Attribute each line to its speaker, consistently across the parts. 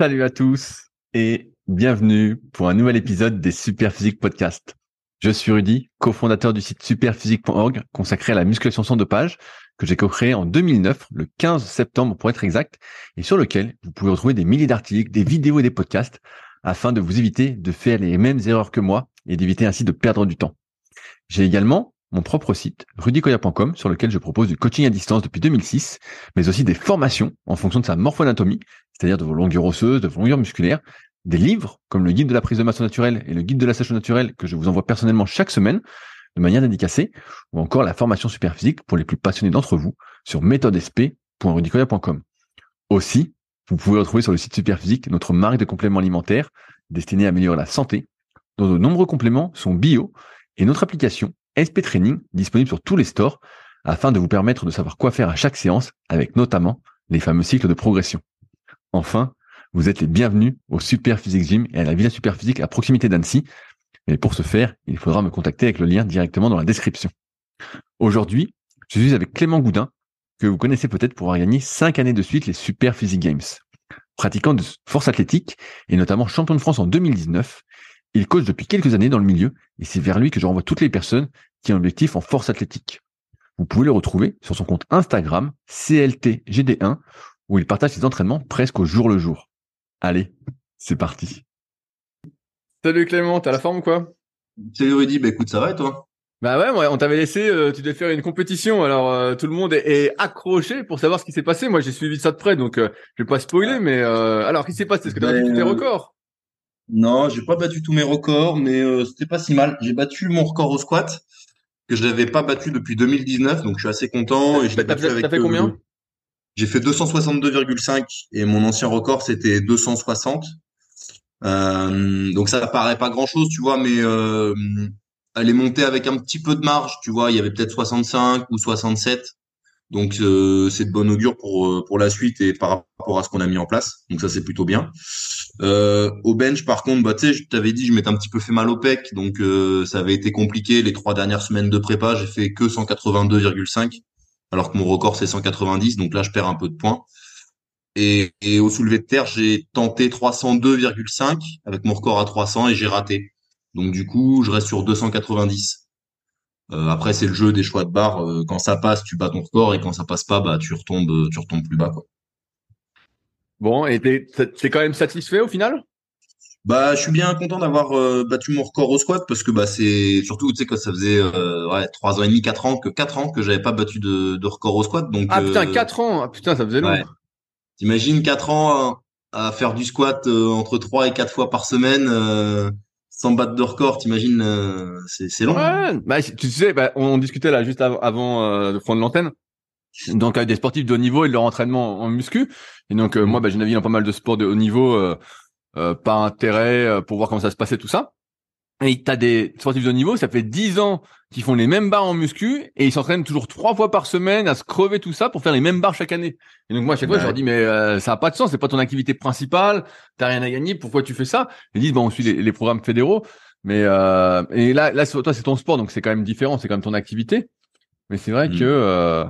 Speaker 1: Salut à tous et bienvenue pour un nouvel épisode des Superphysique Podcast. Je suis Rudy, cofondateur du site superphysique.org consacré à la musculation sans dopage que j'ai co-créé en 2009, le 15 septembre pour être exact, et sur lequel vous pouvez retrouver des milliers d'articles, des vidéos et des podcasts afin de vous éviter de faire les mêmes erreurs que moi et d'éviter ainsi de perdre du temps. J'ai également mon propre site, rudykoya.com, sur lequel je propose du coaching à distance depuis 2006, mais aussi des formations en fonction de sa morphoanatomie, c'est-à-dire de vos longueurs osseuses, de vos longueurs musculaires, des livres comme le guide de la prise de masse naturelle et le guide de la sèche naturelle que je vous envoie personnellement chaque semaine de manière dédicacée, ou encore la formation super physique pour les plus passionnés d'entre vous sur méthodesp.rudicoya.com. Aussi, vous pouvez retrouver sur le site Superphysique notre marque de compléments alimentaires destinée à améliorer la santé, dont de nombreux compléments sont bio, et notre application SP Training disponible sur tous les stores afin de vous permettre de savoir quoi faire à chaque séance avec notamment les fameux cycles de progression. Enfin, vous êtes les bienvenus au Super Physique Gym et à la Villa Super Physique à proximité d'Annecy. Mais pour ce faire, il faudra me contacter avec le lien directement dans la description. Aujourd'hui, je suis avec Clément Goudin, que vous connaissez peut-être pour avoir gagné 5 années de suite les Super Physique Games. Pratiquant de force athlétique et notamment champion de France en 2019, il coach depuis quelques années dans le milieu et c'est vers lui que je renvoie toutes les personnes qui ont un objectif en force athlétique. Vous pouvez le retrouver sur son compte Instagram CLTGD1 où il partage ses entraînements presque au jour le jour. Allez, c'est parti.
Speaker 2: Salut Clément, t'as la forme ou quoi?
Speaker 3: Salut Rudy, bah écoute, ça va et toi?
Speaker 2: Bah ouais, on t'avait laissé, euh, tu devais faire une compétition, alors euh, tout le monde est, accroché pour savoir ce qui s'est passé. Moi j'ai suivi ça de près, donc euh, je vais pas spoiler, mais alors qu'est-ce qui s'est passé? Est-ce que t'as battu tous tes records?
Speaker 3: Non, j'ai pas battu tous mes records, mais c'était pas si mal. J'ai battu mon record au squat, que je n'avais pas battu depuis 2019, donc je suis assez content. Et
Speaker 2: t'as fait combien?
Speaker 3: j'ai fait 262,5 et mon ancien record c'était 260. Euh, donc ça paraît pas grand chose, tu vois, mais euh, elle est montée avec un petit peu de marge, tu vois. Il y avait peut-être 65 ou 67. Donc euh, c'est de bon augure pour euh, pour la suite et par rapport à ce qu'on a mis en place. Donc ça c'est plutôt bien. Euh, au bench par contre, bah tu sais, je t'avais dit je m'étais un petit peu fait mal au pec, donc euh, ça avait été compliqué les trois dernières semaines de prépa. J'ai fait que 182,5 alors que mon record c'est 190, donc là je perds un peu de points. Et, au soulevé de terre, j'ai tenté 302,5 avec mon record à 300 et j'ai raté. Donc du coup, je reste sur 290. Euh, après, c'est le jeu des choix de barre. Quand ça passe, tu bats ton record et quand ça passe pas, bah tu retombes, tu retombes plus bas. Quoi.
Speaker 2: Bon, et t'es, t'es quand même satisfait au final?
Speaker 3: Bah, je suis bien content d'avoir euh, battu mon record au squat parce que bah c'est surtout tu sais que ça faisait euh, ouais trois ans et demi, quatre ans que quatre ans que j'avais pas battu de, de record au squat. Donc
Speaker 2: ah putain, euh, quatre ans, ah, putain, ça faisait long. Ouais.
Speaker 3: T'imagines quatre ans à, faire du squat euh, entre trois et quatre fois par semaine sans battre de record, t'imagines c'est c'est long.
Speaker 2: Ouais, bah tu sais, bah, on, discutait là juste avant de prendre l'antenne. Donc avec des sportifs de haut niveau et de leur entraînement en muscu. Et donc moi, bah, j'ai navigué dans pas mal de sports de haut niveau euh, pas intérêt euh, pour voir comment ça se passait tout ça. Et t'as des sportifs de niveau, ça fait 10 ans qu'ils font les mêmes barres en muscu et ils s'entraînent toujours trois fois par semaine à se crever tout ça pour faire les mêmes barres chaque année. Et donc moi à chaque fois je leur dis mais euh, ça a pas de sens, c'est pas ton activité principale, t'as rien à gagner, pourquoi tu fais ça? Ils disent bon on suit les, programmes fédéraux, mais euh, et là là toi c'est ton sport donc c'est quand même différent, c'est quand même ton activité. Mais c'est vrai mmh. que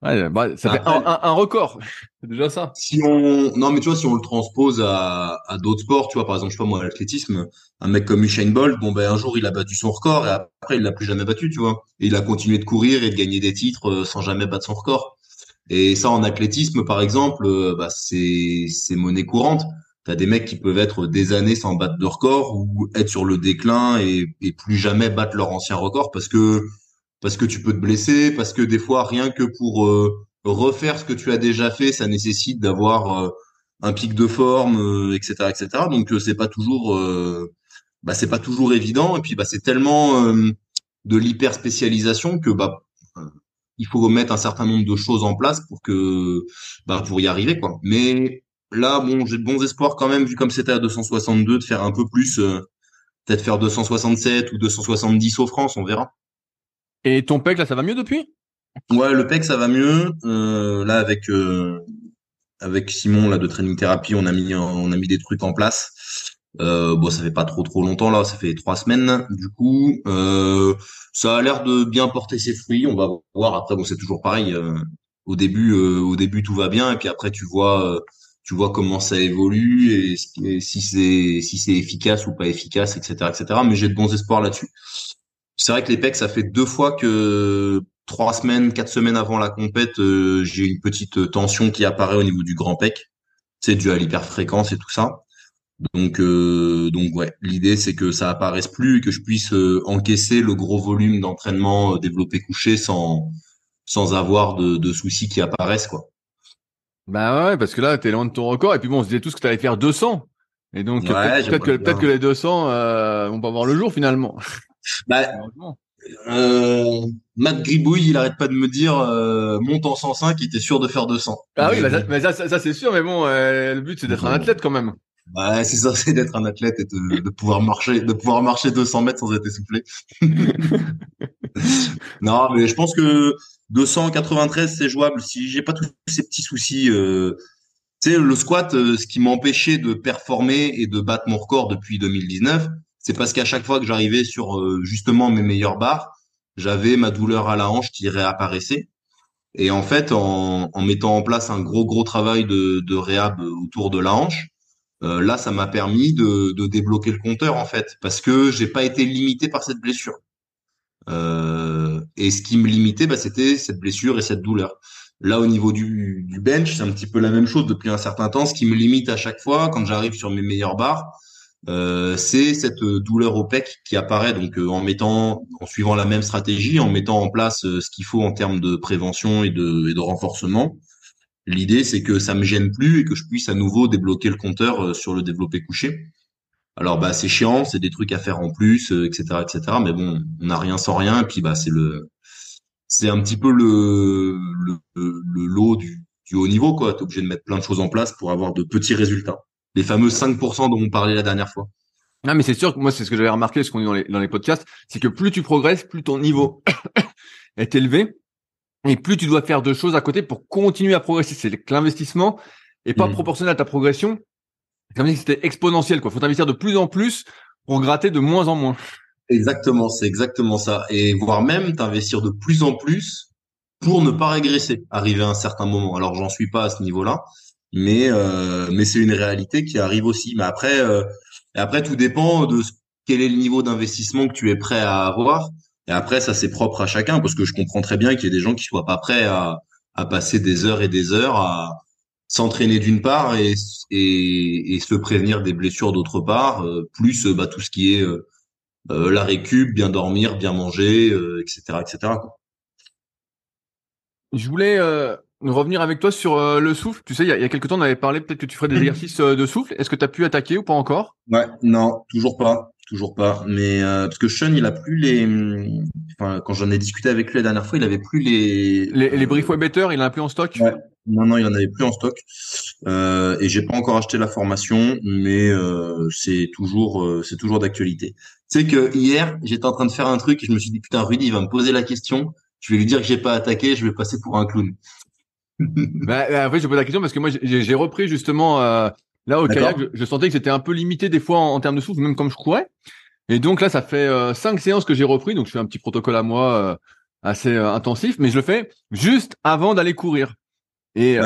Speaker 2: Ouais, bah, ça fait un, un, record. c'est déjà ça.
Speaker 3: Si on, non, mais tu vois, si on le transpose à, à d'autres sports, tu vois, par exemple, je sais pas moi, l'athlétisme, un mec comme Usain Bolt, bon, ben, un jour, il a battu son record et après, il l'a plus jamais battu, tu vois. Et il a continué de courir et de gagner des titres euh, sans jamais battre son record. Et ça, en athlétisme, par exemple, euh, bah, c'est, c'est monnaie courante. T'as des mecs qui peuvent être des années sans battre de record ou être sur le déclin et, et plus jamais battre leur ancien record parce que parce que tu peux te blesser, parce que des fois, rien que pour euh, refaire ce que tu as déjà fait, ça nécessite d'avoir euh, un pic de forme, etc., euh, etc. Donc c'est pas toujours, bah c'est pas toujours évident. Et puis bah c'est tellement de l'hyper spécialisation que bah il faut mettre un certain nombre de choses en place pour que bah pour y arriver quoi. Mais là bon j'ai de bons espoirs quand même vu comme c'était à 262 de faire un peu plus, peut-être faire 267 ou 270 au France, on verra.
Speaker 2: Et ton PEC, là, ça va mieux depuis?
Speaker 3: Ouais, le PEC, ça va mieux. Euh, là, avec euh, avec Simon là de Training Therapy, on a mis on a mis des trucs en place. Euh, bon, ça fait pas trop trop longtemps là, ça fait trois semaines. Du coup, euh, ça a l'air de bien porter ses fruits. On va voir. Après, bon, c'est toujours pareil. Euh, au début, euh, au début, tout va bien, et puis après, tu vois tu vois comment ça évolue et, si c'est si c'est efficace ou pas efficace, etc., etc. Mais j'ai de bons espoirs là-dessus. C'est vrai que les pecs, ça fait deux fois que trois semaines, quatre semaines avant la compète, euh, j'ai une petite tension qui apparaît au niveau du grand pec. C'est dû à l'hyperfréquence et tout ça. Donc, euh, donc ouais, l'idée c'est que ça apparaisse plus et que je puisse euh, encaisser le gros volume d'entraînement euh, développé couché sans sans avoir de, de soucis qui apparaissent quoi.
Speaker 2: Bah ouais, parce que là t'es loin de ton record et puis bon, on se disait tous que t'allais faire 200 et donc peut-être que peut-être que les 200 euh, vont pas voir le jour finalement.
Speaker 3: Bah, euh, Matt Gribouille, il arrête pas de me dire monte en 105, il était sûr de faire 200.
Speaker 2: Ah oui, bah mais ça, ça, c'est sûr, mais bon, le but c'est d'être un athlète quand même.
Speaker 3: Ouais, c'est ça, c'est d'être un athlète et de, de, pouvoir marcher, de pouvoir marcher 200 mètres sans être essoufflé. non, mais je pense que 293 c'est jouable. Si j'ai pas tous ces petits soucis, euh, tu sais, le squat, euh, ce qui m'empêchait de performer et de battre mon record depuis 2019, c'est parce qu'à chaque fois que j'arrivais sur euh, justement mes meilleures barres, j'avais ma douleur à la hanche qui réapparaissait. Et en fait, en, mettant en place un gros gros travail de, réhab autour de la hanche, euh, là, ça m'a permis de, de, débloquer le compteur en fait, parce que j'ai pas été limité par cette blessure. Euh, et ce qui me limitait, bah, c'était cette blessure et cette douleur. Là, au niveau du, du bench, c'est un petit peu la même chose depuis un certain temps. Ce qui me limite à chaque fois, quand j'arrive sur mes meilleures barres, euh, c'est cette douleur au pec qui apparaît. Donc, euh, en mettant, en suivant la même stratégie, en mettant en place euh, ce qu'il faut en termes de prévention et de, renforcement, L'idée, c'est que ça me gêne plus et que je puisse à nouveau débloquer le compteur euh, sur le développé couché. Alors bah c'est chiant, c'est des trucs à faire en plus, etc., euh, etc. Mais bon, on n'a rien sans rien. Et puis bah c'est le, c'est un petit peu le lot du, du haut niveau quoi. T'es obligé de mettre plein de choses en place pour avoir de petits résultats. Les fameux 5% dont on parlait la dernière fois.
Speaker 2: Non mais c'est sûr que moi c'est ce que j'avais remarqué, ce qu'on dit dans les, dans les podcasts, c'est que plus tu progresses, plus ton niveau est élevé et plus tu dois faire de choses à côté pour continuer à progresser. C'est que l'investissement est pas mmh. proportionnel à ta progression. Comme si c'était exponentiel, quoi. Faut investir de plus en plus pour gratter de moins en moins.
Speaker 3: Exactement, c'est exactement ça. Et voire même t'investir de plus en plus pour ne pas régresser, arriver à un certain moment. Alors j'en suis pas à ce niveau-là, mais euh, mais c'est une réalité qui arrive aussi. Mais après, euh, après tout dépend de quel est le niveau d'investissement que tu es prêt à avoir. Et après, ça c'est propre à chacun, parce que je comprends très bien qu'il y ait des gens qui soient pas prêts à, à passer des heures et des heures à s'entraîner d'une part et, et, et, se prévenir des blessures d'autre part, euh, plus bah, tout ce qui est la récup, bien dormir, bien manger, etc., etc.
Speaker 2: Je voulais revenir avec toi sur le souffle. Tu sais, il y a, il y a quelques temps, on avait parlé peut-être que tu ferais des exercices de souffle. Est-ce que tu as pu attaquer ou pas encore?
Speaker 3: Ouais, non, toujours pas toujours pas. Mais euh, parce que Sean, il a plus les. Enfin, quand j'en ai discuté avec lui la dernière fois, il avait plus les.
Speaker 2: Les, les brief better, il en a plus en stock?
Speaker 3: Ouais. Non, non, il en avait plus en stock. Euh, et j'ai pas encore acheté la formation, mais euh, c'est toujours, euh, c'est toujours d'actualité. Tu sais que hier, j'étais en train de faire un truc et je me suis dit putain, Rudy, il va me poser la question. Je vais lui dire que j'ai pas attaqué, je vais passer pour un clown.
Speaker 2: Bah, bah, après, je pose la question parce que moi, j'ai repris justement euh, Là, au kayak, je, sentais que c'était un peu limité des fois en, termes de souffle, même comme je courais. Et donc là, ça fait euh, cinq séances que j'ai repris, donc je fais un petit protocole à moi euh, assez intensif, mais je le fais juste avant d'aller courir. Et,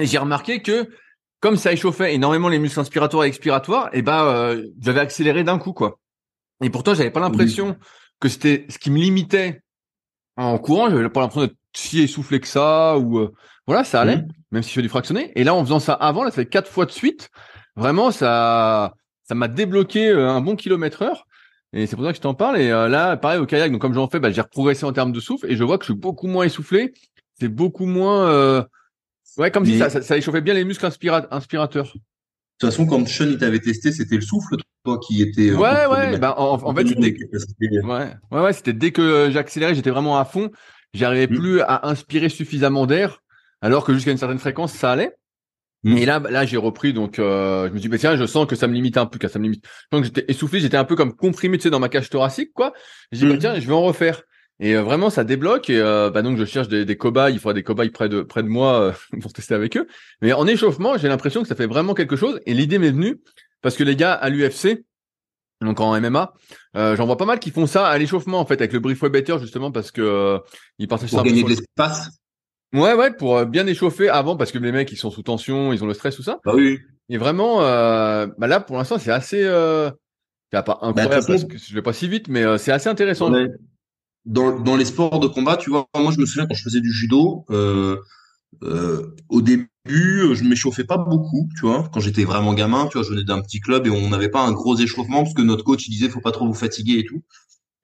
Speaker 2: j'ai remarqué que comme ça échauffait énormément les muscles inspiratoires et expiratoires, et eh ben j'avais accéléré d'un coup quoi. Et pourtant, j'avais pas l'impression que c'était ce qui me limitait en courant. J'avais pas l'impression d'être si essoufflé que ça ou voilà, ça allait, mmh. même si je fais du fractionné. Et là, en faisant ça avant, là, ça fait quatre fois de suite. Vraiment, ça, ça m'a débloqué euh, un bon kilomètre heure. Et c'est pour ça que je t'en parle. Et euh, là, pareil au kayak, donc comme j'en fais, bah, j'ai progressé en termes de souffle et je vois que je suis beaucoup moins essoufflé. C'est beaucoup moins, euh... ouais, comme si ça, ça, échauffait bien les muscles inspirateurs. De
Speaker 3: toute façon, quand Sean il t'avait testé, c'était le souffle, toi, qui était.
Speaker 2: Ouais, ouais. Bah, en, fait, c'était. Ouais, ouais, ouais. C'était dès que j'accélérais, j'étais vraiment à fond. J'arrivais mmh. plus à inspirer suffisamment d'air alors que jusqu'à une certaine fréquence, ça allait. Mm. Et là, là, j'ai repris, donc euh, je me suis dit, bah, tiens, je sens que ça me limite un peu, que ça me limite. Donc j'étais essoufflé, j'étais un peu comme comprimé, tu sais, dans ma cage thoracique, quoi. J'ai dit, bah, mm. tiens, je vais en refaire. Et euh, vraiment, ça débloque. Et euh, bah, donc, je cherche des, des cobayes. Il faudra des cobayes près de près de moi pour tester avec eux. Mais en échauffement, j'ai l'impression que ça fait vraiment quelque chose. Et l'idée m'est venue parce que les gars à l'UFC, donc en MMA, j'en vois pas mal qui font ça à l'échauffement en fait avec le brief better justement parce que ils partagent
Speaker 3: pour gagner de l'espace.
Speaker 2: Ouais, ouais, pour bien échauffer avant, parce que les mecs, ils sont sous tension, ils ont le stress, tout ça.
Speaker 3: Bah oui.
Speaker 2: Et vraiment, euh, bah là, pour l'instant, c'est assez, euh, pas
Speaker 3: Bah,
Speaker 2: incroyable parce que je vais pas si vite, mais euh, c'est assez intéressant.
Speaker 3: Ouais. Dans, dans les sports de combat, tu vois, moi je me souviens quand je faisais du judo, euh, euh, au début, je m'échauffais pas beaucoup, tu vois. Quand j'étais vraiment gamin, tu vois, je venais d'un petit club et on n'avait pas un gros échauffement parce que notre coach il disait faut pas trop vous fatiguer et tout.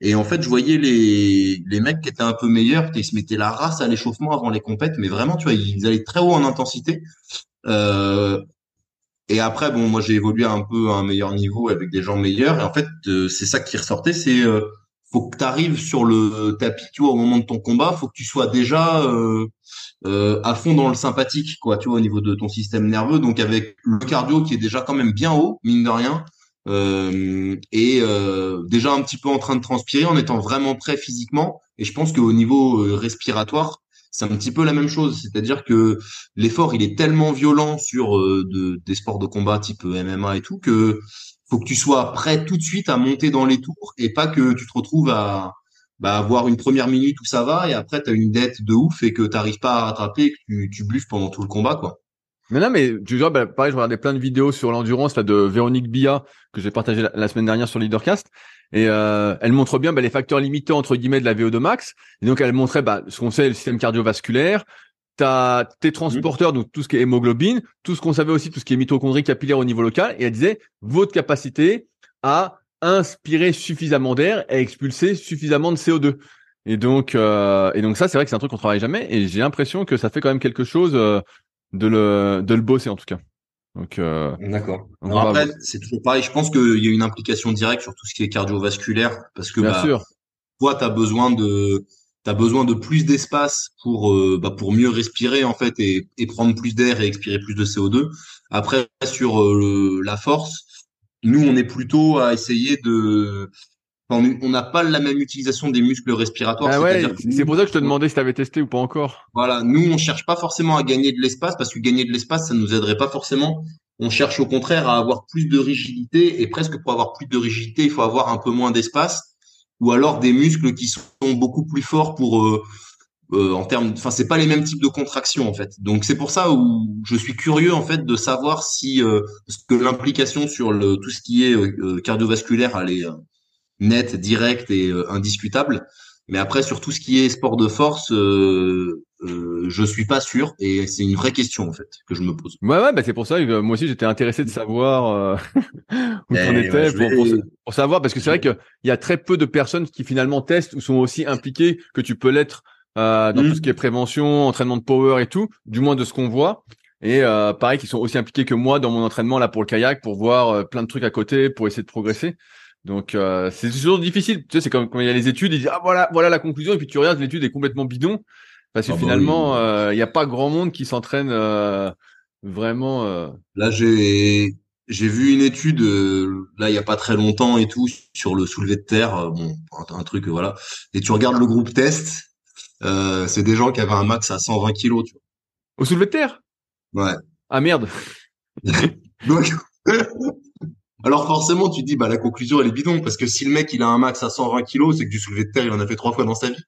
Speaker 3: Et en fait, je voyais les, les mecs qui étaient un peu meilleurs, ils se mettaient la race à l'échauffement avant les compètes, mais vraiment, tu vois, ils allaient très haut en intensité. Euh, et après, bon, moi j'ai évolué un peu à un meilleur niveau avec des gens meilleurs. Et en fait, euh, c'est ça qui ressortait, c'est euh, faut que tu arrives sur le tapis, tu vois, au moment de ton combat, faut que tu sois déjà euh, euh, à fond dans le sympathique, quoi, tu vois, au niveau de ton système nerveux. Donc avec le cardio qui est déjà quand même bien haut, mine de rien, euh, et euh, déjà un petit peu en train de transpirer, en étant vraiment prêt physiquement. Et je pense qu'au niveau euh, respiratoire, c'est un petit peu la même chose. C'est-à-dire que l'effort, il est tellement violent sur euh, de, des sports de combat type MMA et tout que faut que tu sois prêt tout de suite à monter dans les tours et pas que tu te retrouves à bah, avoir une première minute où ça va et après tu as une dette de ouf et que tu n'arrives pas à rattraper et que tu, tu buffes pendant tout le combat quoi.
Speaker 2: Mais non, mais tu vois, bah, pareil, je regardais plein de vidéos sur l'endurance là de Véronique Bia que j'ai partagé la, la, semaine dernière sur Leadercast et euh, elle montre bien bah, les facteurs limitants entre guillemets de la VO2 max et donc elle montrait bah, ce qu'on sait le système cardiovasculaire, t'as tes transporteurs, donc tout ce qui est hémoglobine, tout ce qu'on savait aussi, tout ce qui est mitochondrie capillaire au niveau local, et elle disait votre capacité à inspirer suffisamment d'air et expulser suffisamment de CO2. Et donc, euh, et donc ça, c'est vrai que c'est un truc qu'on travaille jamais, et j'ai l'impression que ça fait quand même quelque chose euh, de le de le bosser en tout cas. Donc, euh,
Speaker 3: d'accord. Après, c'est toujours pareil. Je pense qu'il y a une implication directe sur tout ce qui est cardiovasculaire, parce que
Speaker 2: bien
Speaker 3: bah,
Speaker 2: sûr.
Speaker 3: toi, t'as besoin de tu as besoin de plus d'espace pour euh, bah, pour mieux respirer en fait et, et prendre plus d'air et expirer plus de CO2. Après sur euh, le, la force, nous on est plutôt à essayer de enfin, on n'a pas la même utilisation des muscles respiratoires.
Speaker 2: Ah ouais, c'est pour ça que je te demandais si tu avais testé ou pas encore.
Speaker 3: Voilà, nous on cherche pas forcément à gagner de l'espace parce que gagner de l'espace ça nous aiderait pas forcément. On cherche au contraire à avoir plus de rigidité et presque pour avoir plus de rigidité, il faut avoir un peu moins d'espace ou alors des muscles qui sont beaucoup plus forts pour euh, euh, en termes enfin c'est pas les mêmes types de contractions en fait. Donc c'est pour ça où je suis curieux en fait de savoir si euh, que l'implication sur le tout ce qui est euh, cardiovasculaire elle est nette directe et indiscutable. Mais après sur tout ce qui est sport de force euh, je suis pas sûr et c'est une vraie question en fait que je me pose.
Speaker 2: Ouais ouais bah c'est pour ça que moi aussi j'étais intéressé de savoir où t'en étais
Speaker 3: ouais,
Speaker 2: pour,
Speaker 3: vais...
Speaker 2: pour, pour, savoir parce que c'est vrai qu'il y a très peu de personnes qui finalement testent ou sont aussi impliquées que tu peux l'être euh, dans mmh. tout ce qui est prévention, entraînement de power et tout, du moins de ce qu'on voit. Et euh, pareil, qui sont aussi impliqués que moi dans mon entraînement là pour le kayak, pour voir euh, plein de trucs à côté, pour essayer de progresser. Donc euh, c'est toujours difficile. Tu sais, c'est comme quand il y a les études, ils disent ah voilà voilà la conclusion et puis tu regardes l'étude est complètement bidon parce que ah finalement il bah oui. n'y a pas grand monde qui s'entraîne vraiment.
Speaker 3: Là j'ai j'ai vu une étude euh, là il y a pas très longtemps et tout sur le soulevé de terre, euh, bon un, un, truc voilà. Et tu regardes le groupe test, euh, c'est des gens qui avaient un max à 120 kilos, tu vois.
Speaker 2: Au soulevé de terre?
Speaker 3: Ouais.
Speaker 2: Ah merde.
Speaker 3: Donc alors forcément tu te dis bah la conclusion elle est bidon parce que si le mec il a un max à 120 kilos, c'est que du soulevé de terre il en a fait trois fois dans sa vie.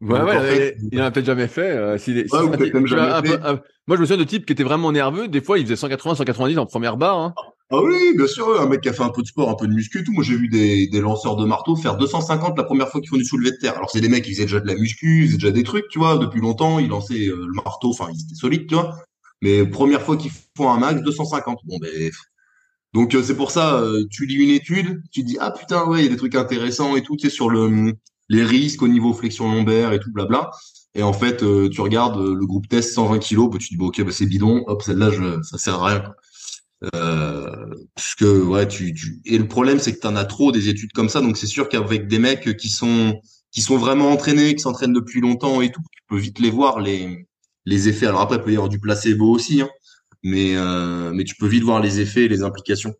Speaker 2: Ouais, Donc, ouais, en fait, il en a peut-être jamais fait. Euh,
Speaker 3: ouais, est, ou peut-être même jamais
Speaker 2: un
Speaker 3: fait.
Speaker 2: Peu, un... moi, je me souviens de types qui étaient vraiment nerveux. Des fois, ils faisaient 180, 190 en première barre. Hein.
Speaker 3: Ah oui, bien sûr, un mec qui a fait un peu de sport, un peu de muscu, tout. Moi, j'ai vu des, des lanceurs de marteau faire 250 la première fois qu'ils font du soulevé de terre. Alors, c'est des mecs qui faisaient déjà de la muscu, ils faisaient déjà des trucs, tu vois, depuis longtemps, ils lançaient euh, le marteau, enfin, ils étaient solides, tu vois. Mais première fois qu'ils font un max, 250. Bon, ben, donc euh, c'est pour ça, euh, tu lis une étude, tu te dis ah putain ouais, il y a des trucs intéressants et tout, tu sais sur le les risques au niveau flexion lombaire et tout blabla. Et en fait, euh, tu regardes le groupe test 120 kilos, bah, tu dis bon ok bah, c'est bidon, hop celle-là je, ça sert à rien. Quoi. Euh, parce que ouais tu, tu... et le problème c'est que tu en as trop des études comme ça, donc c'est sûr qu'avec des mecs qui sont qui sont vraiment entraînés, qui s'entraînent depuis longtemps et tout, tu peux vite les voir les les effets. Alors après il peut y avoir du placebo aussi, hein, mais euh, mais tu peux vite voir les effets et les implications.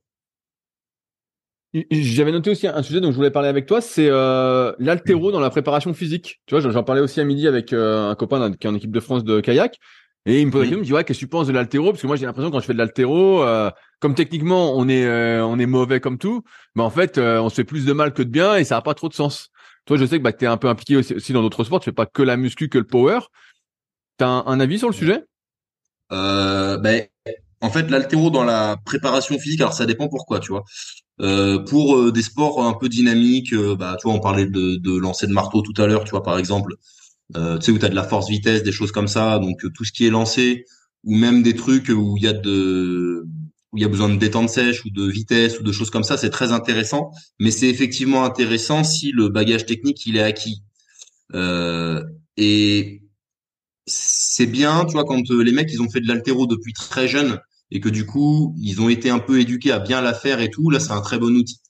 Speaker 2: J'avais noté aussi un sujet dont je voulais parler avec toi, c'est euh, l'altéro dans la préparation physique. Tu vois, j'en parlais aussi à midi avec euh, un copain qui est en équipe de France de kayak, et il me pose la question, il me dit ouais, qu'est-ce que tu penses de l'altéro? Parce que moi j'ai l'impression quand je fais de l'altéro, euh, comme techniquement on est euh, on est mauvais comme tout, mais en fait euh, on se fait plus de mal que de bien et ça a pas trop de sens. Toi, je sais que bah, tu es un peu impliqué aussi, aussi dans d'autres sports, tu fais pas que la muscu, que le power. T'as un, un avis sur le sujet?
Speaker 3: Euh, ben, en fait, l'altéro dans la préparation physique, alors ça dépend pourquoi, tu vois. Euh, pour euh, des sports un peu dynamiques, euh, bah, tu vois, on parlait de, lancer de marteau tout à l'heure, tu vois, par exemple, euh, tu sais, où tu as de la force-vitesse, des choses comme ça, donc tout ce qui est lancé, ou même des trucs où il y a de où il y a besoin de détente sèche ou de vitesse ou de choses comme ça, c'est très intéressant. Mais c'est effectivement intéressant si le bagage technique il est acquis. Euh, et c'est bien, tu vois, quand les mecs ils ont fait de l'altéro depuis très jeune et que du coup ils ont été un peu éduqués à bien la faire et tout, là c'est un très bon outil.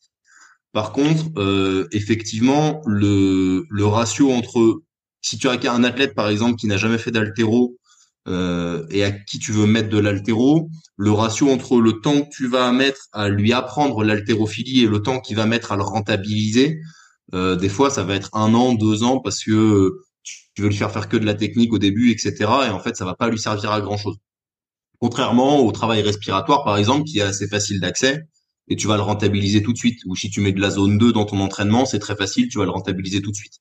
Speaker 3: Par contre, euh, effectivement, le, ratio entre si tu as un athlète par exemple qui n'a jamais fait d'altéro euh, et à qui tu veux mettre de l'altéro, le ratio entre le temps que tu vas mettre à lui apprendre l'haltérophilie et le temps qu'il va mettre à le rentabiliser, euh, des fois ça va être un an, deux ans parce que tu veux lui faire faire que de la technique au début, etc. Et en fait ça va pas lui servir à grand chose. Contrairement au travail respiratoire, par exemple, qui est assez facile d'accès, et tu vas le rentabiliser tout de suite. Ou si tu mets de la zone 2 dans ton entraînement, c'est très facile, tu vas le rentabiliser tout de suite.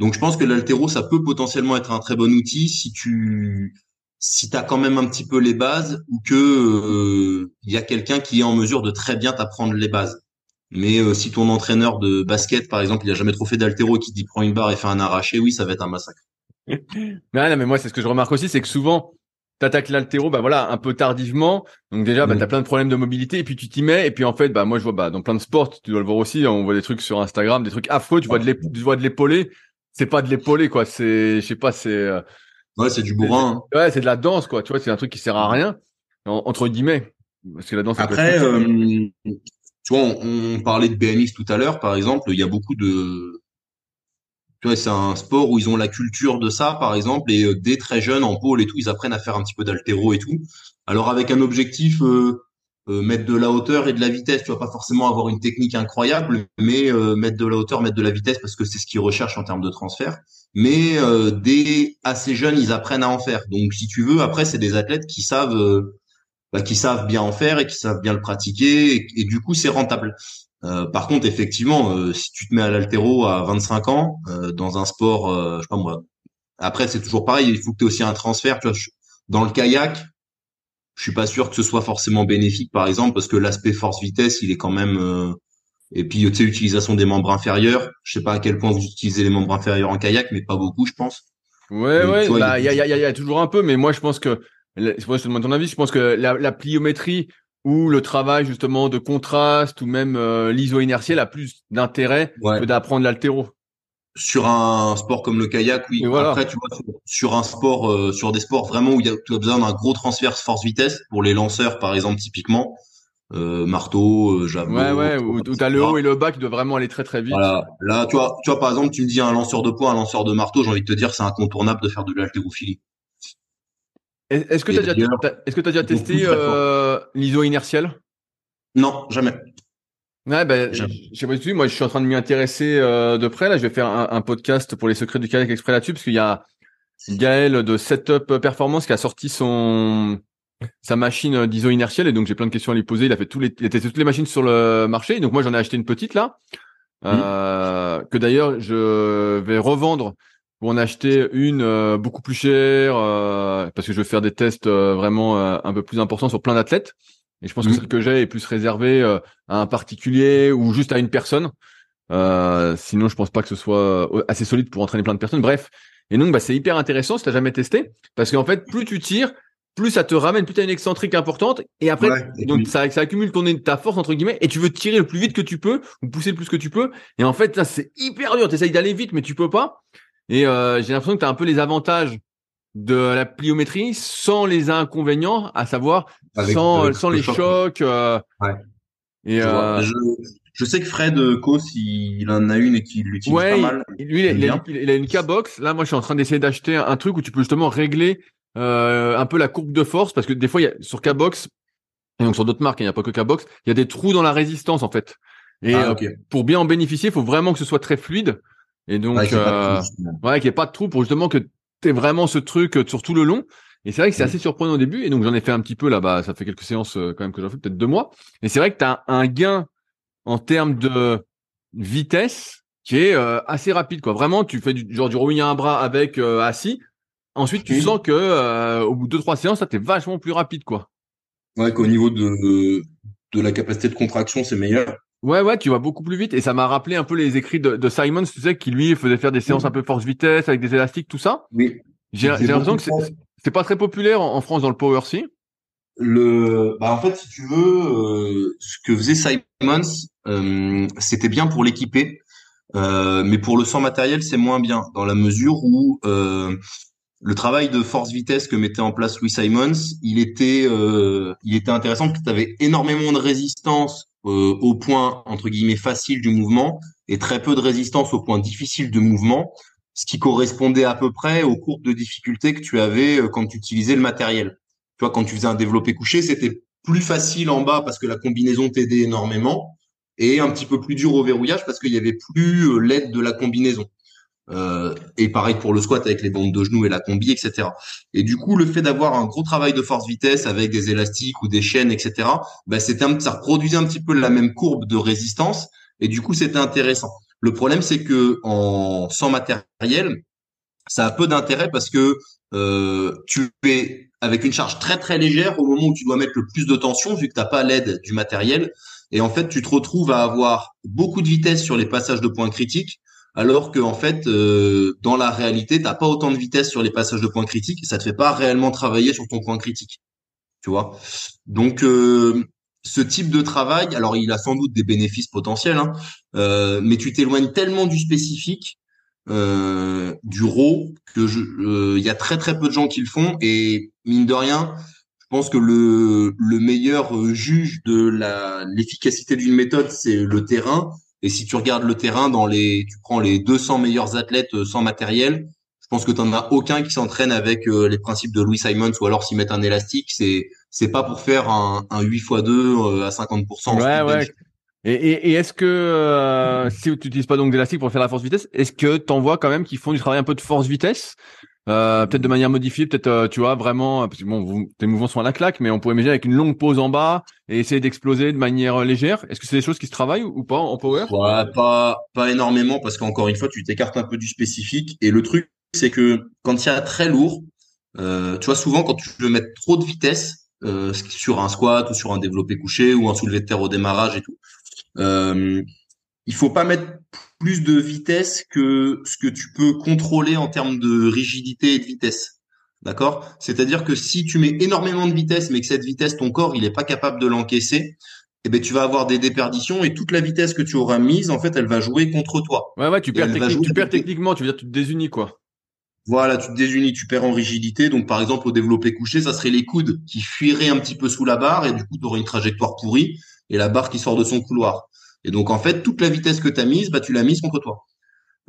Speaker 3: Donc je pense que l'altéro, ça peut potentiellement être un très bon outil si tu si as quand même un petit peu les bases ou que il euh, y a quelqu'un qui est en mesure de très bien t'apprendre les bases. Mais euh, si ton entraîneur de basket, par exemple, il a jamais trop fait d'altéro et qui dit prend une barre et fait un arraché, oui, ça va être un massacre.
Speaker 2: mais, non, mais moi, c'est ce que je remarque aussi, c'est que souvent, t'attaques l'altéro, bah voilà, un peu tardivement. Donc déjà, bah, mm. t'as plein de problèmes de mobilité et puis tu t'y mets. Et puis en fait, bah moi je vois, bah dans plein de sports, tu dois le voir aussi. On voit des trucs sur Instagram, des trucs affreux. Tu vois de l'épauler. C'est pas de l'épauler quoi. C'est, je sais pas, c'est. Euh,
Speaker 3: ouais, c'est du bourrin.
Speaker 2: Hein. Ouais, c'est de la danse quoi. Tu vois, c'est un truc qui sert à rien entre guillemets.
Speaker 3: Parce que la danse. Après, euh, tu vois, on, on, parlait de BMX tout à l'heure, par exemple. Il y a beaucoup de c'est un sport où ils ont la culture de ça, par exemple, et euh, dès très jeunes, en pôle et tout, ils apprennent à faire un petit peu d'altéro et tout. Alors avec un objectif, euh, euh, mettre de la hauteur et de la vitesse. Tu vas pas forcément avoir une technique incroyable, mais mettre de la hauteur, mettre de la vitesse parce que c'est ce qu'ils recherchent en termes de transfert. Mais dès assez jeunes, ils apprennent à en faire. Donc si tu veux, après c'est des athlètes qui savent, bah, qui savent bien en faire et qui savent bien le pratiquer, et du coup c'est rentable. Euh, par contre, effectivement, euh, si tu te mets à l'altéro à 25 ans, euh, dans un sport, je sais pas moi. Après, c'est toujours pareil. Il faut que tu aies aussi un transfert. Tu vois, dans le kayak, je suis pas sûr que ce soit forcément bénéfique, par exemple, parce que l'aspect force-vitesse, il est quand même. et puis, tu sais, utilisation des membres inférieurs. Je sais pas à quel point vous utilisez les membres inférieurs en kayak, mais pas beaucoup, je pense.
Speaker 2: Ouais, ouais. Bah, il y, a, y, y a toujours un peu, mais moi, je pense que. C'est pour ça que je te demande ton avis. Je pense que la, la pliométrie ou le travail justement de contraste ou même euh, l'iso inertiel a plus d'intérêt que d'apprendre l'altéro.
Speaker 3: Sur un sport comme le kayak, oui. Après, tu vois, sur, un sport, euh, sur des sports vraiment où il y a, tu as besoin d'un gros transfert force-vitesse pour les lanceurs, par exemple, typiquement, euh, marteau, euh, javelot.
Speaker 2: Ouais, ouais, où, où t'as le haut et le bas qui doivent vraiment aller très très vite.
Speaker 3: Voilà. Là, tu vois, tu vois, par exemple, tu me dis un lanceur de poids, un lanceur de marteau, j'ai envie de te dire, c'est incontournable de faire de l'haltérophilie.
Speaker 2: Est-ce que tu as, est-ce que tu as déjà testé euh, l'iso inertiel?
Speaker 3: Non, jamais.
Speaker 2: Ouais, ben, je sais pas du tout. Moi, je suis en train de m'y intéresser euh, de près. Là, je vais faire un, podcast pour les secrets du kayak exprès là-dessus, parce qu'il y a Gaël de Setup Performance qui a sorti son sa machine d'iso inertiel et donc j'ai plein de questions à lui poser. Il a fait tous les, il a testé toutes les machines sur le marché. Donc moi, j'en ai acheté une petite là, mmh. euh, que d'ailleurs je vais revendre pour en acheter une euh, beaucoup plus chère euh, parce que je vais faire des tests euh, vraiment un peu plus importants sur plein d'athlètes. Et je pense que mmh. celle que j'ai est plus réservée à un particulier ou juste à une personne. Sinon je pense pas que ce soit assez solide pour entraîner plein de personnes. Bref. Et donc bah c'est hyper intéressant si t'as jamais testé. Parce qu'en fait plus tu tires plus ça te ramène, plus t'as une excentrique importante, et après, donc ça, ça accumule ton ta force entre guillemets, et tu veux tirer le plus vite que tu peux ou pousser le plus que tu peux, et en fait, c'est hyper dur. T'essayes d'aller vite, mais tu peux pas. Et euh, j'ai l'impression que tu as un peu les avantages de la pliométrie sans les inconvénients, à savoir sans, sans les chocs. Euh,
Speaker 3: ouais. Et euh, je, je, sais que Fred Kos, il en a une et qu'il l'utilise pas mal.
Speaker 2: Lui, il, a, il a une K-Box. Là, moi, je suis en train d'essayer d'acheter un, truc où tu peux justement régler euh, un peu la courbe de force parce que des fois, il y a, sur K-Box, et donc sur d'autres marques, il n'y a pas que K-Box, il y a des trous dans la résistance en fait. Et ah, euh, pour bien en bénéficier, il faut vraiment que ce soit très fluide. Et donc, ouais, euh, ouais qu'il n'y ait pas de trou pour justement que tu vraiment ce truc euh, sur tout le long. Et c'est vrai que c'est mm. assez surprenant au début. Et donc, j'en ai fait un petit peu là-bas. Ça fait quelques séances euh, quand même que j'en fais, peut-être deux mois. Et c'est vrai que tu as un gain en termes de vitesse qui est euh, assez rapide. quoi. Vraiment, tu fais du genre du rowing à un bras avec assis. ensuite tu sens que euh, au bout de deux trois séances, ça t'es vachement plus rapide, quoi.
Speaker 3: Ouais, qu'au niveau de de la capacité de contraction, c'est meilleur.
Speaker 2: Ouais, ouais, tu vas beaucoup plus vite. Et ça m'a rappelé un peu les écrits de, de Simon, tu sais, qui lui faisait faire des séances un peu force-vitesse avec des élastiques, tout ça.
Speaker 3: Oui.
Speaker 2: J'ai l'impression que c'est pas très populaire en, France dans le Power C.
Speaker 3: Le, bah en fait, si tu veux, euh, ce que faisait Simons, euh, c'était bien pour l'équiper, euh, mais pour le sans matériel, c'est moins bien dans la mesure où euh, le travail de force vitesse que mettait en place Louis Simons, il était, euh, il était intéressant parce que tu avais énormément de résistance euh, au point entre guillemets facile du mouvement et très peu de résistance au point difficile de mouvement, ce qui correspondait à peu près aux courbes de difficulté que tu avais euh, quand tu utilisais le matériel. Tu vois, quand tu faisais un développé couché, c'était plus facile en bas parce que la combinaison t'aidait énormément et un petit peu plus dur au verrouillage parce qu'il y avait plus l'aide de la combinaison. Euh, et pareil pour le squat avec les bandes de genoux et la combi, etc. Et du coup, le fait d'avoir un gros travail de force-vitesse avec des élastiques ou des chaînes, etc., bah, c'était un, ça reproduisait un petit peu la même courbe de résistance. Et du coup, c'était intéressant. Le problème, c'est que en sans matériel, ça a peu d'intérêt parce que euh, tu es avec une charge très très légère au moment où tu dois mettre le plus de tension vu que t'as pas l'aide du matériel et en fait tu te retrouves à avoir beaucoup de vitesse sur les passages de points critiques alors que en fait euh, dans la réalité t'as pas autant de vitesse sur les passages de points critiques ça te fait pas réellement travailler sur ton point critique. Tu vois? Donc euh, ce type de travail alors il a sans doute des bénéfices potentiels hein, euh, mais tu t'éloignes tellement du spécifique euh, du raw que je il y a très très peu de gens qui le font et mine de rien je pense que le le meilleur juge de l'efficacité d'une méthode c'est le terrain et si tu regardes le terrain dans les, tu prends les 200 meilleurs athlètes euh, sans matériel, je pense que tu n'en as aucun qui s'entraîne avec euh, les principes de Louis Simons ou alors s'ils mettent un élastique, c'est c'est pas pour faire un, un 8 x 2 à 50%.
Speaker 2: Ouais, ouais. Et, et, et est-ce que euh, si tu n'utilises pas donc d'élastique pour faire la force vitesse, est-ce que tu en vois quand même qu'ils font du travail un peu de force vitesse? Euh, peut-être de manière modifiée, peut-être euh, tu vois vraiment parce que bon, tes mouvements sont à la claque, mais on pourrait imaginer avec une longue pause en bas et essayer d'exploser de manière euh, légère. Est-ce que c'est des choses qui se travaillent ou pas en power?
Speaker 3: Ouais, Pas pas énormément parce qu'encore une fois, tu t'écartes un peu du spécifique et le truc c'est que quand il y a très lourd, euh, tu vois souvent quand tu veux mettre trop de vitesse euh, sur un squat ou sur un développé couché ou un soulevé de terre au démarrage et tout. Il faut pas mettre plus de vitesse que ce que tu peux contrôler en termes de rigidité et de vitesse. D'accord? C'est-à-dire que si tu mets énormément de vitesse, mais que cette vitesse, ton corps, il n'est pas capable de l'encaisser, eh ben, tu vas avoir des déperditions et toute la vitesse que tu auras mise, en fait, elle va jouer contre toi.
Speaker 2: Ouais, ouais, tu perds, tu perds techniquement, tu veux dire, tu te désunis, quoi.
Speaker 3: Voilà, tu te désunis, tu perds en rigidité. Donc, par exemple, au développé couché, ça serait les coudes qui fuiraient un petit peu sous la barre et du coup, tu aurais une trajectoire pourrie et la barre qui sort de son couloir. Et donc, en fait, toute la vitesse que tu as mise, bah, tu l'as mise contre toi.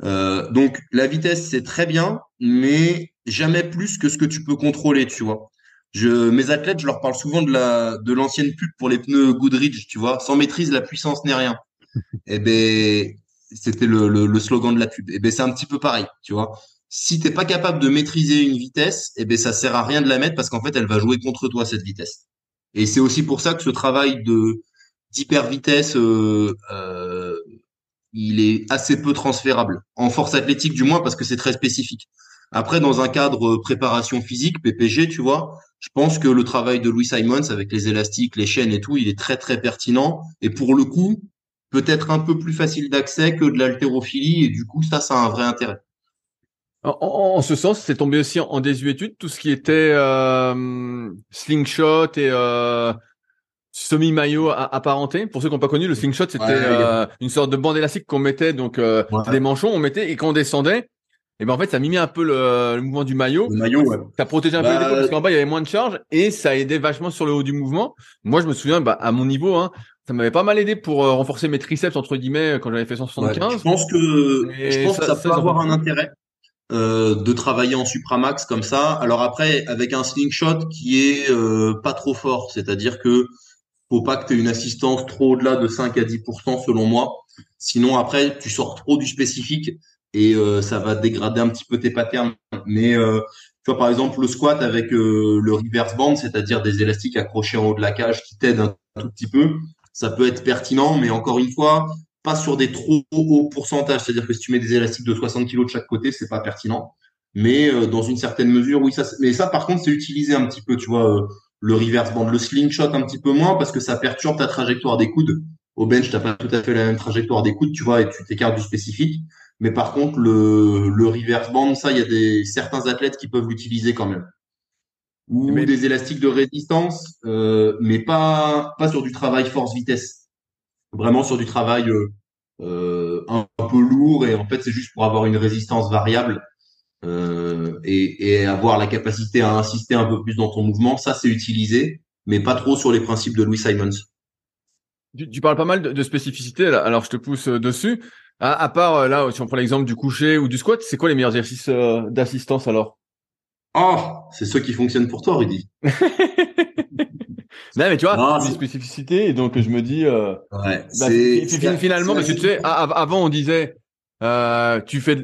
Speaker 3: Euh, donc, la vitesse, c'est très bien, mais jamais plus que ce que tu peux contrôler, tu vois. Je, mes athlètes, je leur parle souvent de la de l'ancienne pub pour les pneus Goodrich, tu vois. Sans maîtrise, la puissance n'est rien. Et eh ben, c'était le, le, slogan de la pub. Et eh ben, c'est un petit peu pareil, tu vois. Si t'es pas capable de maîtriser une vitesse, et eh ben, ça sert à rien de la mettre parce qu'en fait, elle va jouer contre toi cette vitesse. Et c'est aussi pour ça que ce travail de d'hyper vitesse, euh, euh, il est assez peu transférable. En force athlétique, du moins, parce que c'est très spécifique. Après, dans un cadre préparation physique, PPG, tu vois, je pense que le travail de Louis Simons avec les élastiques, les chaînes et tout, il est très très pertinent. Et pour le coup, peut-être un peu plus facile d'accès que de l'haltérophilie. Et du coup, ça, ça a un vrai intérêt.
Speaker 2: En, ce sens, c'est tombé aussi en, désuétude tout ce qui était euh, slingshot et euh, semi-maillot apparenté. Pour ceux qui n'ont pas connu, le slingshot, c'était euh, une sorte de bande élastique qu'on mettait, donc euh, des manchons, on mettait, et quand on descendait, et ben en fait, ça mimait un peu le, mouvement du maillot.
Speaker 3: Le maillot, ouais.
Speaker 2: Ça protégeait un peu les bah, parce qu'en bas, il y avait moins de charge, et ça aidait vachement sur le haut du mouvement. Moi, je me souviens, bah, à mon niveau, hein, ça m'avait pas mal aidé pour euh, renforcer mes triceps, entre guillemets, quand j'avais fait 175.
Speaker 3: je pense que, je pense que ça, peut avoir un intérêt. Euh, de travailler en supramax comme ça. Alors après, avec un slingshot qui est pas trop fort, c'est-à-dire que faut pas que tu aies une assistance trop au-delà de 5 à 10% selon moi. Sinon, après, tu sors trop du spécifique et euh, ça va dégrader un petit peu tes patterns. Mais euh, tu vois, par exemple, le squat avec euh, le reverse band, c'est-à-dire des élastiques accrochés en haut de la cage qui t'aident un tout petit peu, ça peut être pertinent, mais encore une fois, pas sur des trop hauts pourcentages. C'est-à-dire que si tu mets des élastiques de 60 kg de chaque côté, c'est pas pertinent. mais euh, dans une certaine mesure, oui, ça. Mais ça, par contre, c'est utilisé un petit peu, tu vois, euh, le reverse band, le slingshot un petit peu moins parce que ça perturbe ta trajectoire des coudes. Au bench, t'as pas tout à fait la même trajectoire des coudes, tu vois, et tu t'écartes du spécifique. Mais par contre, le, le reverse band, ça, il y a des certains athlètes qui peuvent l'utiliser quand même. Ou des élastiques de résistance, euh, mais pas pas sur du travail force vitesse. Vraiment sur du travail euh, euh un, peu lourd et en fait c'est juste pour avoir une résistance variable euh, et, et, avoir la capacité à insister un peu plus dans ton mouvement. Ça c'est utilisé, mais pas trop sur les principes de Louis Simons.
Speaker 2: Tu, tu parles pas mal de, de spécificité, alors je te pousse euh, dessus. À, à part euh, là, si on prend l'exemple du coucher ou du squat, c'est quoi les meilleurs exercices euh, d'assistance alors?
Speaker 3: Oh, c'est ceux qui fonctionnent pour toi, Rudy.
Speaker 2: non, mais tu vois, des spécificités, et donc je me dis, euh,
Speaker 3: ouais,
Speaker 2: bah, finalement, parce que tu sais, avant on disait, euh, tu fais,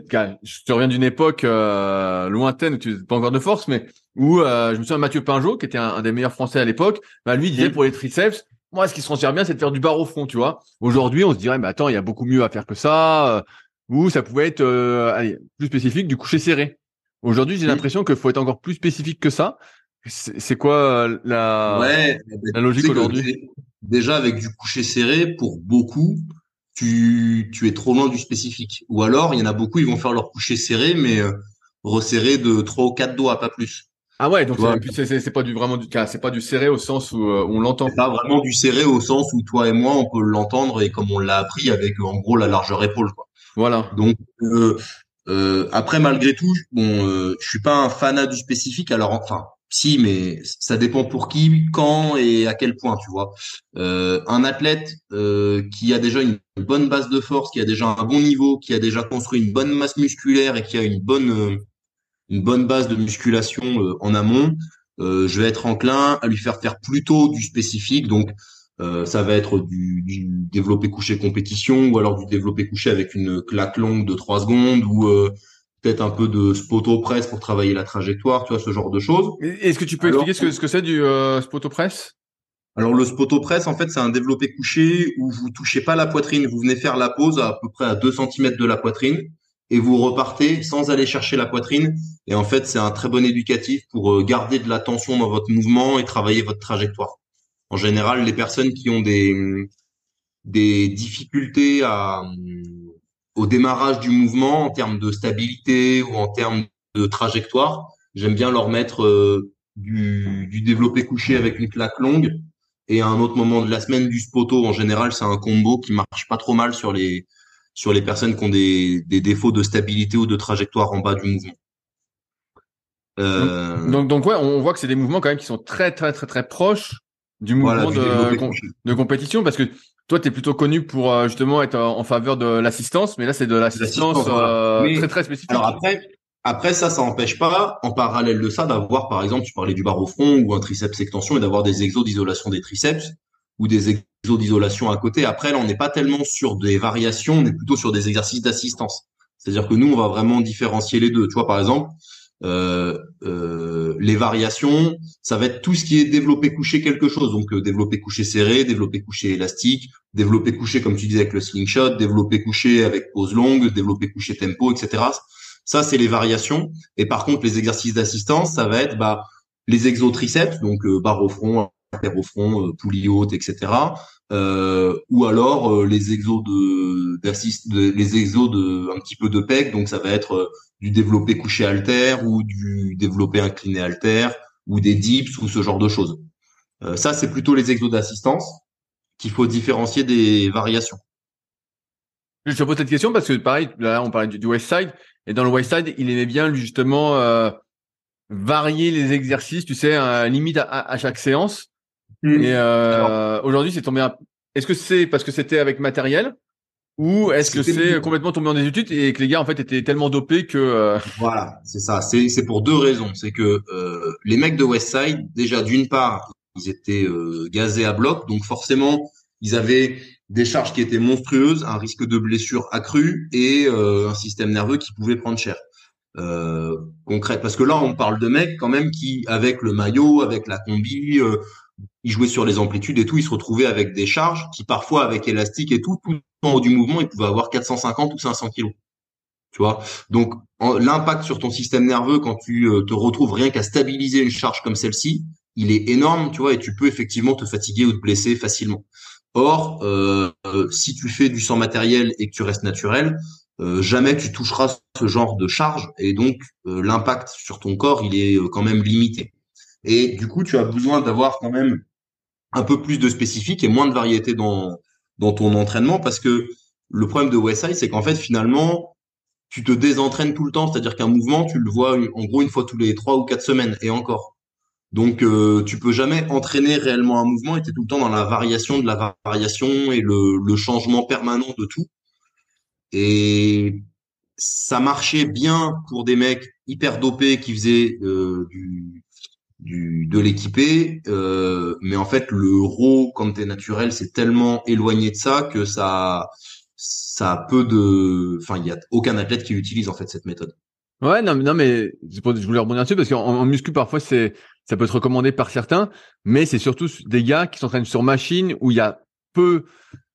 Speaker 2: je te reviens d'une époque euh, lointaine où tu n'as pas encore de force, mais où euh, je me souviens de Mathieu Pinjot, qui était un, des meilleurs Français à l'époque, bah lui disait pour les triceps, moi, ce qui se transfère bien, c'est de faire du bar au front, tu vois. Aujourd'hui, on se dirait, mais attends, il y a beaucoup mieux à faire que ça. Euh, ou ça pouvait être euh, allez, plus spécifique du coucher serré. Aujourd'hui, j'ai l'impression qu'il faut être encore plus spécifique que ça. C'est quoi euh, la,
Speaker 3: ouais,
Speaker 2: la logique aujourd'hui?
Speaker 3: Déjà, avec du coucher serré, pour beaucoup, tu, tu es trop loin du spécifique. Ou alors, il y en a beaucoup, ils vont faire leur coucher serré, mais resserré de trois ou quatre doigts, pas plus.
Speaker 2: Ah ouais, donc c'est pas du vraiment du c'est pas du serré au sens où, euh, on l'entend.
Speaker 3: Pas vraiment du serré au sens où toi et moi on peut l'entendre et comme on l'a appris avec en gros la largeur épaule quoi.
Speaker 2: Voilà.
Speaker 3: Donc euh, euh, après malgré tout, bon, euh, je suis pas un fanat du spécifique. Alors enfin, si, mais ça dépend pour qui, quand et à quel point, tu vois. Euh, un athlète euh, qui a déjà une bonne base de force, qui a déjà un bon niveau, qui a déjà construit une bonne masse musculaire et qui a une bonne une bonne base de musculation euh, en amont, euh, je vais être enclin à lui faire faire plutôt du spécifique. Donc, euh, ça va être du, du, développé couché compétition ou alors du développé couché avec une claque longue de 3 secondes ou peut-être un peu de spoto press pour travailler la trajectoire, tu vois, ce genre de choses.
Speaker 2: Est-ce que tu peux expliquer ce que, ce que c'est du euh, spoto press
Speaker 3: alors le spoto press, en fait, c'est un développé couché où vous touchez pas la poitrine, vous venez faire la pause à, à peu près à 2 cm de la poitrine et vous repartez sans aller chercher la poitrine. Et en fait, c'est un très bon éducatif pour euh, garder de la tension dans votre mouvement et travailler votre trajectoire. En général, les personnes qui ont des, des difficultés à, au démarrage du mouvement en termes de stabilité ou en termes de trajectoire, j'aime bien leur mettre euh, du, du développé couché avec une claque longue et à un autre moment de la semaine du spoto. En général, c'est un combo qui marche pas trop mal sur les sur les personnes qui ont des, défauts de stabilité ou de trajectoire en bas du mouvement.
Speaker 2: Euh... Donc, donc ouais, on voit que c'est des mouvements quand même qui sont très très très très proches du mouvement de, de, compétition parce que toi tu es plutôt connu pour euh, justement être en faveur de l'assistance, mais là c'est de l'assistance euh, très très spécifique.
Speaker 3: Alors après, après ça, ça n'empêche pas, en parallèle de ça, d'avoir par exemple, tu parlais du bar au front ou un triceps extension et d'avoir des exos d'isolation des triceps ou des exos d'isolation à côté. Après, là, on n'est pas tellement sur des variations, on est plutôt sur des exercices d'assistance. C'est-à-dire que nous, on va vraiment différencier les deux. Tu vois, par exemple, euh, euh, les variations, ça va être tout ce qui est développé couché quelque chose. Donc, euh, développé couché serré, développé couché élastique, développé couché, comme tu disais, avec le slingshot, développé couché avec pause longue, développé couché tempo, etc. Ça, c'est les variations. Et par contre, les exercices d'assistance, ça va être bah, les exotriceps, donc euh, barre au front, au front, euh, haute, etc. Euh, ou alors euh, les exos de, de, les exos de un petit peu de pec, donc ça va être euh, du développé couché alter ou du développé incliné alter ou des dips ou ce genre de choses. ça c'est plutôt les exos d'assistance qu'il faut différencier des variations.
Speaker 2: Je te pose cette question parce que pareil, là on parlait du, West Side et dans le West Side il aimait bien justement varier les exercices, tu sais, limite à, à chaque séance. Mm. Et euh, aujourd'hui, c'est tombé. Est-ce que c'est parce que c'était avec matériel ou est-ce que c'est complètement tombé en désuétude et que les gars en fait étaient tellement dopés que euh,
Speaker 3: voilà, c'est ça. C'est c'est pour deux raisons. C'est que euh, les mecs de Westside, déjà d'une part, ils étaient euh, gazés à bloc, donc forcément, ils avaient des charges qui étaient monstrueuses, un risque de blessure accru et euh, un système nerveux qui pouvait prendre cher. Euh, concret parce que là on parle de mecs quand même qui avec le maillot avec la combi euh, il jouait sur les amplitudes et tout, il se retrouvait avec des charges qui parfois avec élastique et tout, tout en haut du mouvement, il pouvait avoir 450 ou 500 kilos. Tu vois? Donc l'impact sur ton système nerveux quand tu euh, te retrouves rien qu'à stabiliser une charge comme celle-ci, il est énorme, tu vois, et tu peux effectivement te fatiguer ou te blesser facilement. Or, euh, euh, si tu fais du sang matériel et que tu restes naturel, jamais tu toucheras ce genre de charge, et donc l'impact sur ton corps, il est quand même limité. Et du coup, tu as besoin d'avoir quand même un peu plus de spécifique et moins de variété dans dans ton entraînement, parce que le problème de Westside, c'est qu'en fait, finalement, tu te désentraînes tout le temps, c'est-à-dire qu'un mouvement, tu le vois en gros une fois tous les trois ou quatre semaines et encore. Donc euh, tu peux jamais entraîner réellement un mouvement et tu es tout le temps dans la variation de la variation et le, changement permanent de tout. Et ça marchait bien pour des mecs hyper dopés qui faisaient euh, du, du, de l'équipé, euh, mais en fait le raw quand t'es naturel, c'est tellement éloigné de ça que ça ça a peu de, enfin, il y a aucun athlète qui utilise en fait cette méthode.
Speaker 2: Ouais, non, non, mais je voulais rebondir dessus parce qu'en en muscu parfois c'est, ça peut être recommandé par certains, mais c'est surtout des gars qui s'entraînent sur machine où il y a peu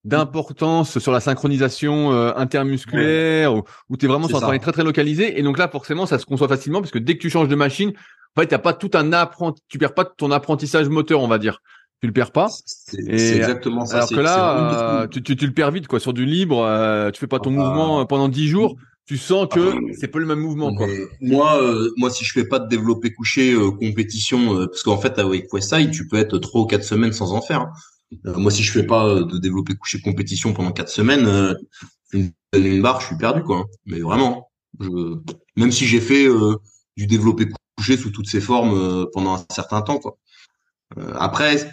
Speaker 2: d'importance sur la synchronisation euh, intermusculaire où, où tu es vraiment sur un travail très très localisé. Et donc là forcément ça se conçoit facilement parce que dès que tu changes de machine en fait, t'as pas tout un apprenti, tu perds pas ton apprentissage moteur, on va dire tu le perds pas.
Speaker 3: C'est exactement ça.
Speaker 2: Alors que là, euh, tu, tu, tu, le perds vite, quoi. Sur du libre, euh, tu fais pas ton ah. mouvement pendant dix jours. Tu sens que ah. c'est pas le même mouvement, quoi.
Speaker 3: Moi, euh, moi, si je fais pas de développé couché compétition, parce qu'en fait avec Westside, tu peux être trois ou quatre semaines sans en faire. Hein. moi, si je fais pas de développé couché compétition pendant quatre semaines, une, une barre, je suis perdu, quoi. Mais vraiment, je... même si j'ai fait du développé couché sous toutes ses formes pendant un certain temps, quoi. après,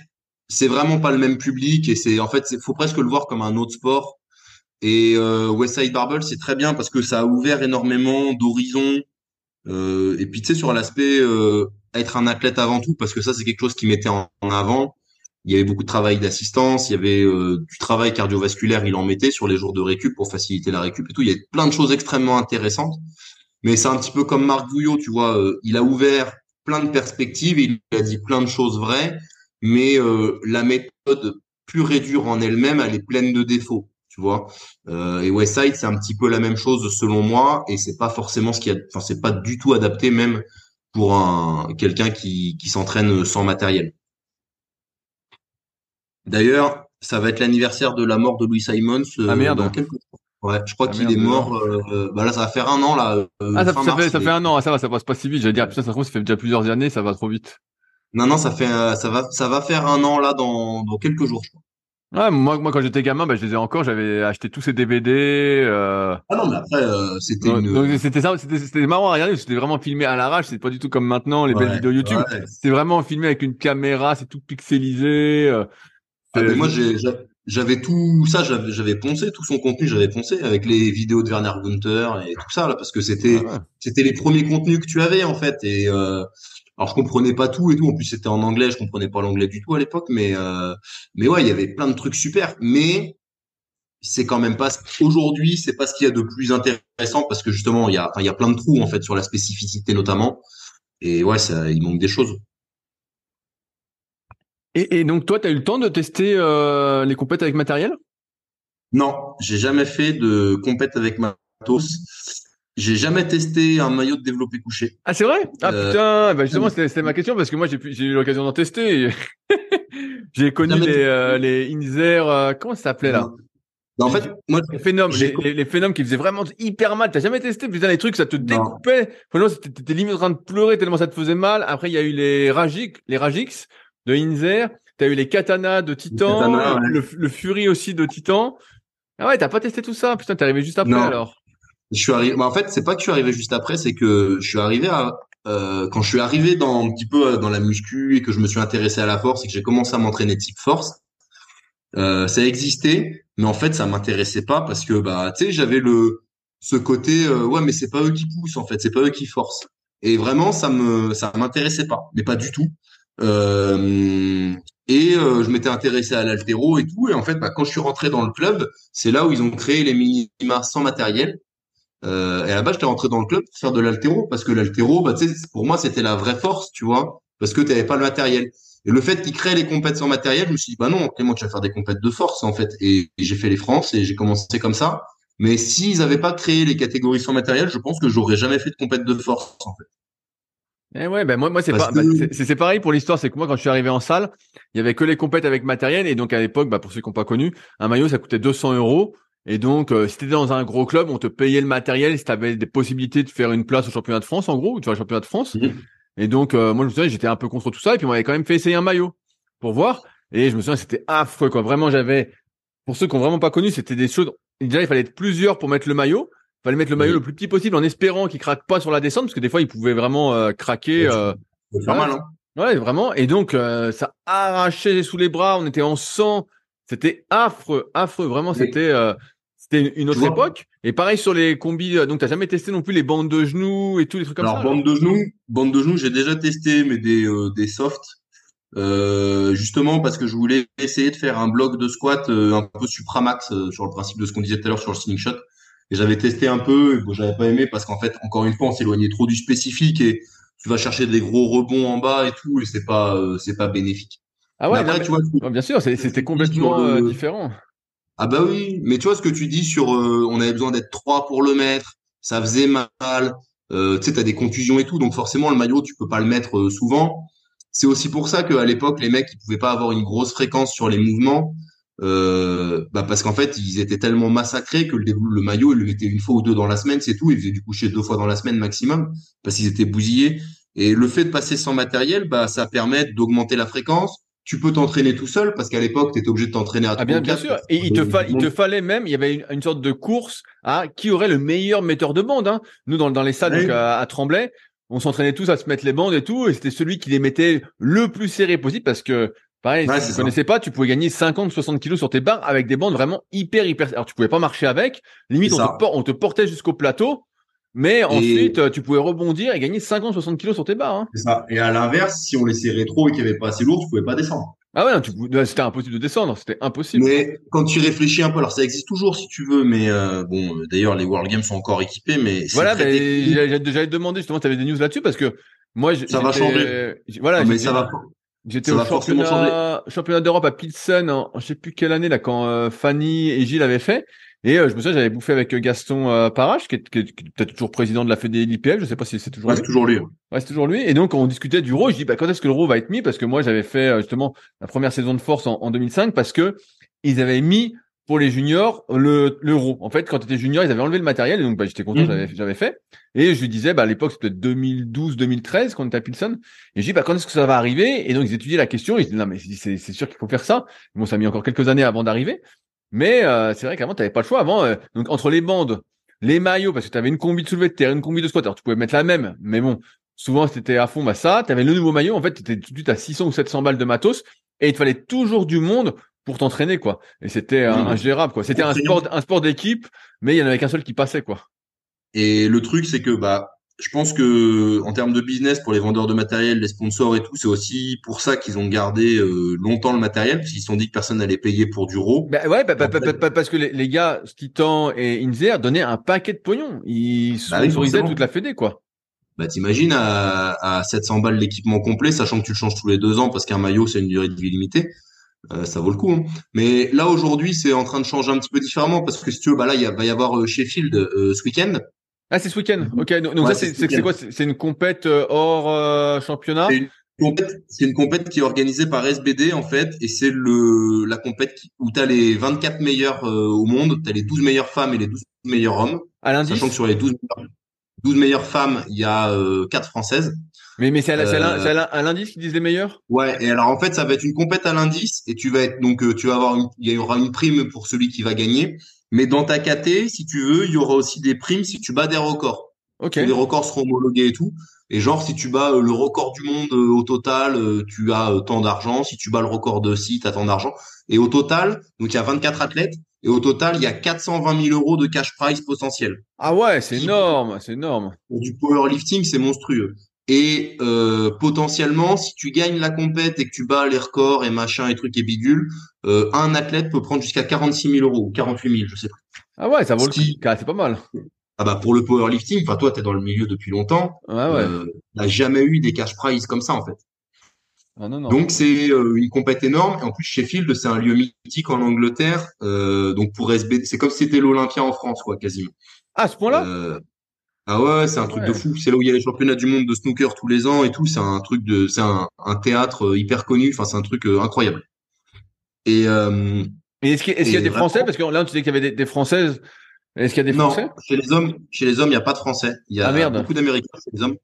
Speaker 3: c'est vraiment pas le même public et c'est en fait il faut presque le voir comme un autre sport. Et euh, Westside Barbell c'est très bien parce que ça a ouvert énormément d'horizons euh, et puis tu sais sur l'aspect euh, être un athlète avant tout parce que ça c'est quelque chose qui mettait en, avant. Il y avait beaucoup de travail d'assistance il y avait euh, du travail cardiovasculaire il en mettait sur les jours de récup pour faciliter la récup et tout. Il y a plein de choses extrêmement intéressantes mais c'est un petit peu comme Marc Gouillot tu vois euh, il a ouvert plein de perspectives il a dit plein de choses vraies mais euh, la méthode pure et dure en elle-même, elle est pleine de défauts, tu vois. Euh, et Westside, c'est un petit peu la même chose selon moi, et c'est pas forcément ce qui, a, enfin c'est pas du tout adapté même pour un quelqu'un qui, qui s'entraîne sans matériel. D'ailleurs, ça va être l'anniversaire de la mort de Louis Simons.
Speaker 2: Euh, ah merde.
Speaker 3: Ouais, je crois ah, qu'il est mort. Euh, bah là, ça va faire un an là.
Speaker 2: Euh, ah, ça, fait, ça fait un an. Ah, ça va, ça passe pas si vite. J'allais dire, putain, ça ça fait déjà plusieurs années, ça va trop vite.
Speaker 3: Non, non, ça fait, euh, ça va, ça va faire un an là dans, dans quelques jours, je crois.
Speaker 2: Ouais, moi, moi quand j'étais gamin, bah, je les ai encore. J'avais acheté tous ces DVD. Euh...
Speaker 3: Ah non, mais après, euh, c'était
Speaker 2: une... c'était ça, c'était marrant à regarder. C'était vraiment filmé à l'arrache. C'est pas du tout comme maintenant les belles vidéos YouTube. C'est vraiment filmé avec une caméra. C'est tout pixelisé. Euh,
Speaker 3: ah, mais moi, j'avais tout ça. J'avais poncé tout son contenu. J'avais poncé avec les vidéos de Werner Gunther et tout ça là, parce que c'était, ah c'était les premiers contenus que tu avais en fait. Et euh, alors je comprenais pas tout et tout. En plus c'était en anglais, je comprenais pas l'anglais du tout à l'époque, mais euh, mais ouais, il y avait plein de trucs super. Mais c'est quand même pas aujourd'hui, c'est pas ce qu'il y a de plus intéressant parce que justement il y a il y a plein de trous en fait sur la spécificité notamment. Et ouais, ça, il manque des choses.
Speaker 2: Et, et donc toi, tu as eu le temps de tester euh, les compètes avec matériel?
Speaker 3: Non, j'ai jamais fait de compète avec matos. J'ai jamais testé un maillot de développé couché.
Speaker 2: Ah c'est vrai? Ah euh, putain, bah justement c'était ma question parce que moi j'ai eu l'occasion d'en tester. j'ai connu les euh, les Inzer euh, comment ça s'appelait là?
Speaker 3: En fait, moi,
Speaker 2: les phénomènes, les, les, phénomènes qui faisaient vraiment hyper mal. T'as jamais testé Putain, les trucs, ça te découpait. Franchement, t'étais limite en train de pleurer tellement ça te faisait mal. Après, il y a eu les Ragix, les Ragix de Inzer. T'as eu les Katana de Titan, le, le Fury aussi de Titan. Ah ouais, t'as pas testé tout ça? Putain, t'es arrivé juste après alors.
Speaker 3: Je suis arrivé. en fait, c'est pas que je suis arrivé juste après, c'est que je suis arrivé à euh, quand je suis arrivé dans un petit peu euh, dans la muscu et que je me suis intéressé à la force et que j'ai commencé à m'entraîner type force. Euh, ça existait, mais en fait, ça m'intéressait pas parce que bah tu sais, j'avais le ce côté euh, ouais, mais c'est pas eux qui poussent en fait, c'est pas eux qui forcent. Et vraiment, ça me ça m'intéressait pas, mais pas du tout. Euh, et euh, je m'étais intéressé à l'altéro et tout. Et en fait, bah, quand je suis rentré dans le club, c'est là où ils ont créé les minima sans matériel. Euh, et à la base, j'étais rentré dans le club pour faire de l'altéro parce que l'altéro, bah, pour moi, c'était la vraie force, tu vois, parce que tu n'avais pas le matériel. Et le fait qu'ils créent les compètes sans matériel, je me suis dit, bah non, Clément, tu vas faire des compètes de force, en fait. Et, j'ai fait les France et j'ai commencé comme ça. Mais s'ils n'avaient pas créé les catégories sans matériel, je pense que j'aurais jamais fait de compète de force, en fait.
Speaker 2: Eh ouais, ben moi, moi c'est pas, bah, c'est pareil pour l'histoire, c'est que moi quand je suis arrivé en salle, il y avait que les compètes avec matériel et donc à l'époque, bah, pour ceux qui n'ont pas connu, un maillot ça coûtait 200 euros et donc euh, si t'étais dans un gros club, on te payait le matériel, si t'avais des possibilités de faire une place au championnat de France en gros, ou tu vois le championnat de France. Mhm. Et donc euh, moi je me souviens, j'étais un peu contre tout ça et puis on m'avait quand même fait essayer un maillot pour voir et je me souviens c'était affreux quoi. Vraiment j'avais, pour ceux qui ont vraiment pas connu, c'était des choses. Déjà il fallait être plusieurs pour mettre le maillot fallait mettre le maillot le plus petit possible en espérant qu'il craque pas sur la descente parce que des fois il pouvait vraiment euh, craquer. Euh,
Speaker 3: pas mal, hein.
Speaker 2: Ouais, vraiment. Et donc euh, ça arrachait sous les bras. On était en sang. C'était affreux, affreux. Vraiment, c'était euh, c'était une autre époque. Et pareil sur les combis. Donc t'as jamais testé non plus les bandes de genoux et tous les trucs comme
Speaker 3: ça. Alors bandes de genoux, de genoux, j'ai déjà testé, mais des des softs. justement parce que je voulais essayer de faire un bloc de squat un peu supramax sur le principe de ce qu'on disait tout à l'heure sur le spinning shot. Et j'avais testé un peu, et bon, j'avais pas aimé parce qu'en fait, encore une fois, on s'éloignait trop du spécifique et tu vas chercher des gros rebonds en bas et tout, et c'est pas, euh, c'est pas bénéfique.
Speaker 2: Ah ouais, tu vois, bien sûr, c'était complètement euh, différent.
Speaker 3: Ah bah oui, mais tu vois ce que tu dis sur, euh, on avait besoin d'être trois pour le mettre, ça faisait mal, tu sais, t'as des contusions et tout, donc forcément le maillot, tu peux pas le mettre souvent. C'est aussi pour ça qu'à l'époque, les mecs, ils pouvaient pas avoir une grosse fréquence sur les mouvements euh, bah parce qu'en fait ils étaient tellement massacrés que le, le maillot ils le mettaient une fois ou deux dans la semaine c'est tout. Ils faisaient du coucher deux fois dans la semaine maximum parce qu'ils étaient bousillés. Et le fait de passer sans matériel bah ça permet d'augmenter la fréquence. Tu peux t'entraîner tout seul parce qu'à l'époque tu étais obligé de t'entraîner à
Speaker 2: ah bien, bien sûr. et il te, il te fallait même il y avait une, sorte de course à qui aurait le meilleur metteur de bande hein. nous dans, dans les salles donc, à, à Tremblay on s'entraînait tous à se mettre les bandes et tout, et c'était celui qui les mettait le plus serré possible parce que Pareil, si tu connaissais pas, tu pouvais gagner 50, 60 kilos sur tes barres avec des bandes vraiment hyper, hyper. Alors, tu pouvais pas marcher avec. Limite, on te, portait jusqu'au plateau. Mais ensuite, tu pouvais rebondir et gagner 50, 60 kilos sur tes barres. Hein.
Speaker 3: C'est ça. Et à l'inverse, si on laissait rétro et qu'il n'y avait pas assez lourd, tu pouvais pas descendre.
Speaker 2: Ah ouais, c'était impossible de descendre, c'était impossible.
Speaker 3: Mais quand tu réfléchis un peu, alors ça existe toujours si tu veux, mais euh, bon, d'ailleurs les World Games sont encore équipés, mais
Speaker 2: voilà, ben, j'allais te demander justement, tu avais des news là-dessus parce que moi,
Speaker 3: ça va changer.
Speaker 2: Voilà,
Speaker 3: mais ça va.
Speaker 2: J'étais au championnat, championnat d'Europe à Pilsen en, je sais plus quelle année là quand euh, Fanny et Gilles avaient fait. Et euh, je me souviens, j'avais bouffé avec Gaston euh, Parache, qui est, qui est, peut-être toujours président de la Fédé l'IPL. Je sais pas si c'est toujours
Speaker 3: ouais, lui. C'est toujours lui.
Speaker 2: Ouais, c'est toujours lui. Et donc on discutait du RAW. Je dis bah quand est-ce que le RAW va être mis? Parce que moi j'avais fait justement la première saison de force en, en 2005 parce que ils avaient mis pour les juniors le l'euro. En fait, quand tu étais junior, ils avaient enlevé le matériel et donc bah, j'étais content, mmh. j'avais j'avais fait. Et je lui disais, bah à l'époque c'était 2012, 2013 quand on était à Pilsen. Et je dis, bah quand est-ce que ça va arriver? Et donc ils étudiaient la question. Ils disaient, non mais c'est c'est sûr qu'il faut faire ça. Bon, ça a mis encore quelques années avant d'arriver. Mais euh, c'est vrai qu'avant t'avais pas le choix. Avant, euh, donc entre les bandes, les maillots, parce que tu avais une combi de soulevé de terre, une combi de squat. Alors tu pouvais mettre la même, mais bon, souvent c'était à fond, bah ça. T'avais le nouveau maillot. En fait, t'étais tout de suite à 600 ou 700 balles de matos. Et il te fallait toujours du monde pour t'entraîner quoi. Et c'était ingérable quoi. C'était un sport un sport d'équipe, mais il y en avait qu'un seul qui passait quoi.
Speaker 3: Et le truc c'est que bah je pense que en termes de business pour les vendeurs de matériel, les sponsors et tout, c'est aussi pour ça qu'ils ont gardé euh, longtemps le matériel parce qu'ils se sont dit que personne n'allait payer pour du RAW.
Speaker 2: Bah ouais, bah, bah, bah, parce que les, les gars, Titan et Inzer donnaient un paquet de pognon. Ils sponsorisaient toute la fédé quoi.
Speaker 3: Bah t'imagines à, à 700 balles l'équipement complet, sachant que tu le changes tous les deux ans parce qu'un maillot c'est une durée de vie limitée. Euh, ça vaut le coup. Hein. Mais là aujourd'hui, c'est en train de changer un petit peu différemment parce que si tu veux, bah là, il va y avoir euh, Sheffield euh, ce week-end.
Speaker 2: Ah, c'est ce week-end. Ok. Donc, ça, c'est quoi? C'est une compète hors championnat?
Speaker 3: C'est une compète qui est organisée par SBD en fait, et c'est le la compète où tu as les 24 meilleurs au monde, tu as les 12 meilleures femmes et les 12 meilleurs hommes.
Speaker 2: À lundi.
Speaker 3: Sachant que sur les 12, 12 meilleures femmes, il y a euh, 4 françaises.
Speaker 2: Mais, mais c'est à, euh, à l'indice qui disent les meilleurs?
Speaker 3: Ouais, et alors en fait, ça va être une compète à l'indice et tu vas être donc euh, tu vas avoir il y aura une prime pour celui qui va gagner, mais dans ta KT, si tu veux, il y aura aussi des primes si tu bats des records.
Speaker 2: OK.
Speaker 3: Les records seront homologués et tout. Et genre si tu bats euh, le record du monde au total, tu as tant d'argent, si tu bats le record de site, tu as tant d'argent. Et au total, donc il y a 24 athlètes et au total, il y a 420 000 euros de cash prize potentiel.
Speaker 2: Ah ouais, c'est énorme, c'est énorme.
Speaker 3: Pour du powerlifting, c'est monstrueux. Et euh, potentiellement, si tu gagnes la compète et que tu bats les records et machin et trucs et bidules, euh, un athlète peut prendre jusqu'à 46 000 euros ou 48 000, je sais pas.
Speaker 2: Ah ouais, ça vaut le coup. C'est pas mal.
Speaker 3: Ah bah pour le powerlifting, enfin toi, t'es dans le milieu depuis longtemps.
Speaker 2: Ouais ouais.
Speaker 3: Euh, jamais eu des cash prizes comme ça en fait. Ah, donc c'est euh, une compète énorme. Et en plus, Sheffield, c'est un lieu mythique en Angleterre. Euh, donc pour SB, c'est comme si c'était l'Olympia en France, quoi, quasiment.
Speaker 2: Ah, à ce point-là? Euh,
Speaker 3: Ah ouais, c'est un truc de fou. C'est là où il y a les championnats du monde de snooker tous les ans et tout. C'est un truc de, c'est un, théâtre hyper connu. Enfin, c'est un truc incroyable. Et,
Speaker 2: est-ce qu'il y, a des Français? Parce que là, tu disais qu'il y avait des Françaises est-ce qu'il y a des Français?
Speaker 3: Non, chez les hommes, chez les hommes, il n'y a pas de Français. Il y a ah, beaucoup d'Américains chez les hommes.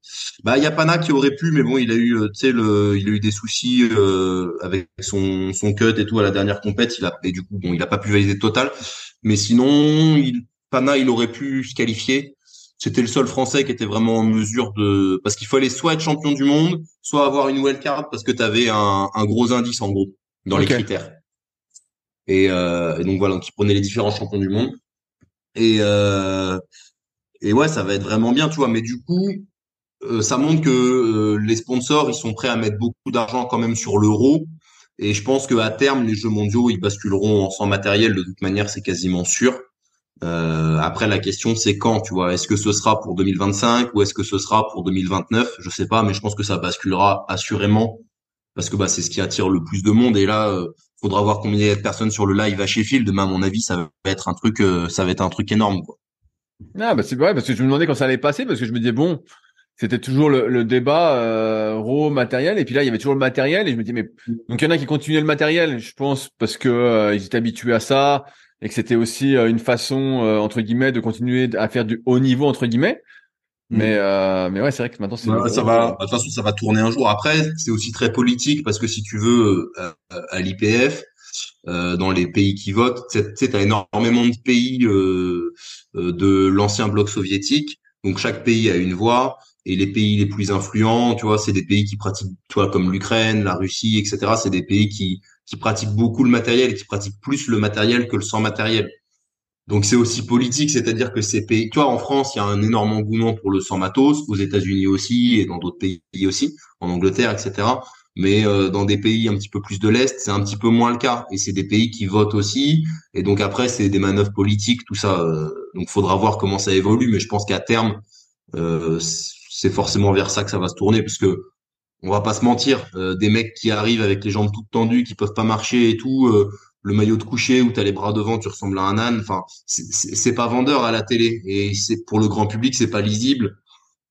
Speaker 3: Bah, il y a Pana qui aurait pu, mais bon, il a eu, euh, tu sais, le, il a eu des soucis euh, avec son son cut et tout à la dernière compète. Il a et du coup, bon, il a pas pu valider total. Mais sinon, il, Pana, il aurait pu se qualifier. C'était le seul Français qui était vraiment en mesure de, parce qu'il fallait soit être champion du monde, soit avoir une card parce que tu avais un, un gros indice en gros dans les critères. Et, euh, et donc voilà, donc il prenait les différents champions du monde. Et, euh, et ouais, ça va être vraiment bien, tu vois. Mais du coup, euh, ça montre que euh, les sponsors, ils sont prêts à mettre beaucoup d'argent quand même sur l'euro. Et je pense qu'à terme, les Jeux mondiaux, ils basculeront sans matériel. De toute manière, c'est quasiment sûr. Euh, après, la question, c'est quand, tu vois. Est-ce que ce sera pour 2025 ou est-ce que ce sera pour 2029 Je sais pas, mais je pense que ça basculera assurément parce que bah, c'est ce qui attire le plus de monde. Et là, euh, faudra voir combien il y a de personnes sur le live à Sheffield. Mais à mon avis, ça va être un truc, euh, ça va être un truc énorme. Quoi.
Speaker 2: Ah bah c'est vrai parce que je me demandais quand ça allait passer parce que je me disais bon, c'était toujours le, débat euh, raw matériel et puis là il y avait toujours le matériel et je me disais mais donc il y en a qui continuaient le matériel, je pense parce que euh, ils étaient habitués à ça et que c'était aussi une façon entre guillemets de continuer à faire du haut niveau entre guillemets. Mm. Mais euh, mais ouais, c'est vrai que maintenant c'est.
Speaker 3: ça va. De toute façon, ça va tourner un jour. Après, c'est aussi très politique parce que si tu veux euh, à l'IPF, euh, dans les pays qui votent, tu sais, as énormément de pays euh, euh, de l'ancien bloc soviétique. Donc chaque pays a une voix. Et les pays les plus influents, tu vois, c'est des pays qui pratiquent, toi, comme l'Ukraine, la Russie, etc. C'est des pays qui qui pratiquent beaucoup le matériel et qui pratiquent plus le matériel que le sans matériel. Donc c'est aussi politique, c'est-à-dire que ces pays, tu vois, en France, il y a un énorme engouement pour le sans matos, aux États-Unis aussi et dans d'autres pays aussi, en Angleterre, etc. Mais euh, dans des pays un petit peu plus de l'est, c'est un petit peu moins le cas. Et c'est des pays qui votent aussi. Et donc après, c'est des manœuvres politiques, tout ça. Euh, donc faudra voir comment ça évolue. Mais je pense qu'à terme, euh, c'est forcément vers ça que ça va se tourner, parce que on va pas se mentir, euh, des mecs qui arrivent avec les jambes toutes tendues, qui peuvent pas marcher et tout le maillot de coucher où tu as les bras devant, tu ressembles à un âne. Enfin, c'est pas vendeur à la télé et c'est pour le grand public, c'est pas lisible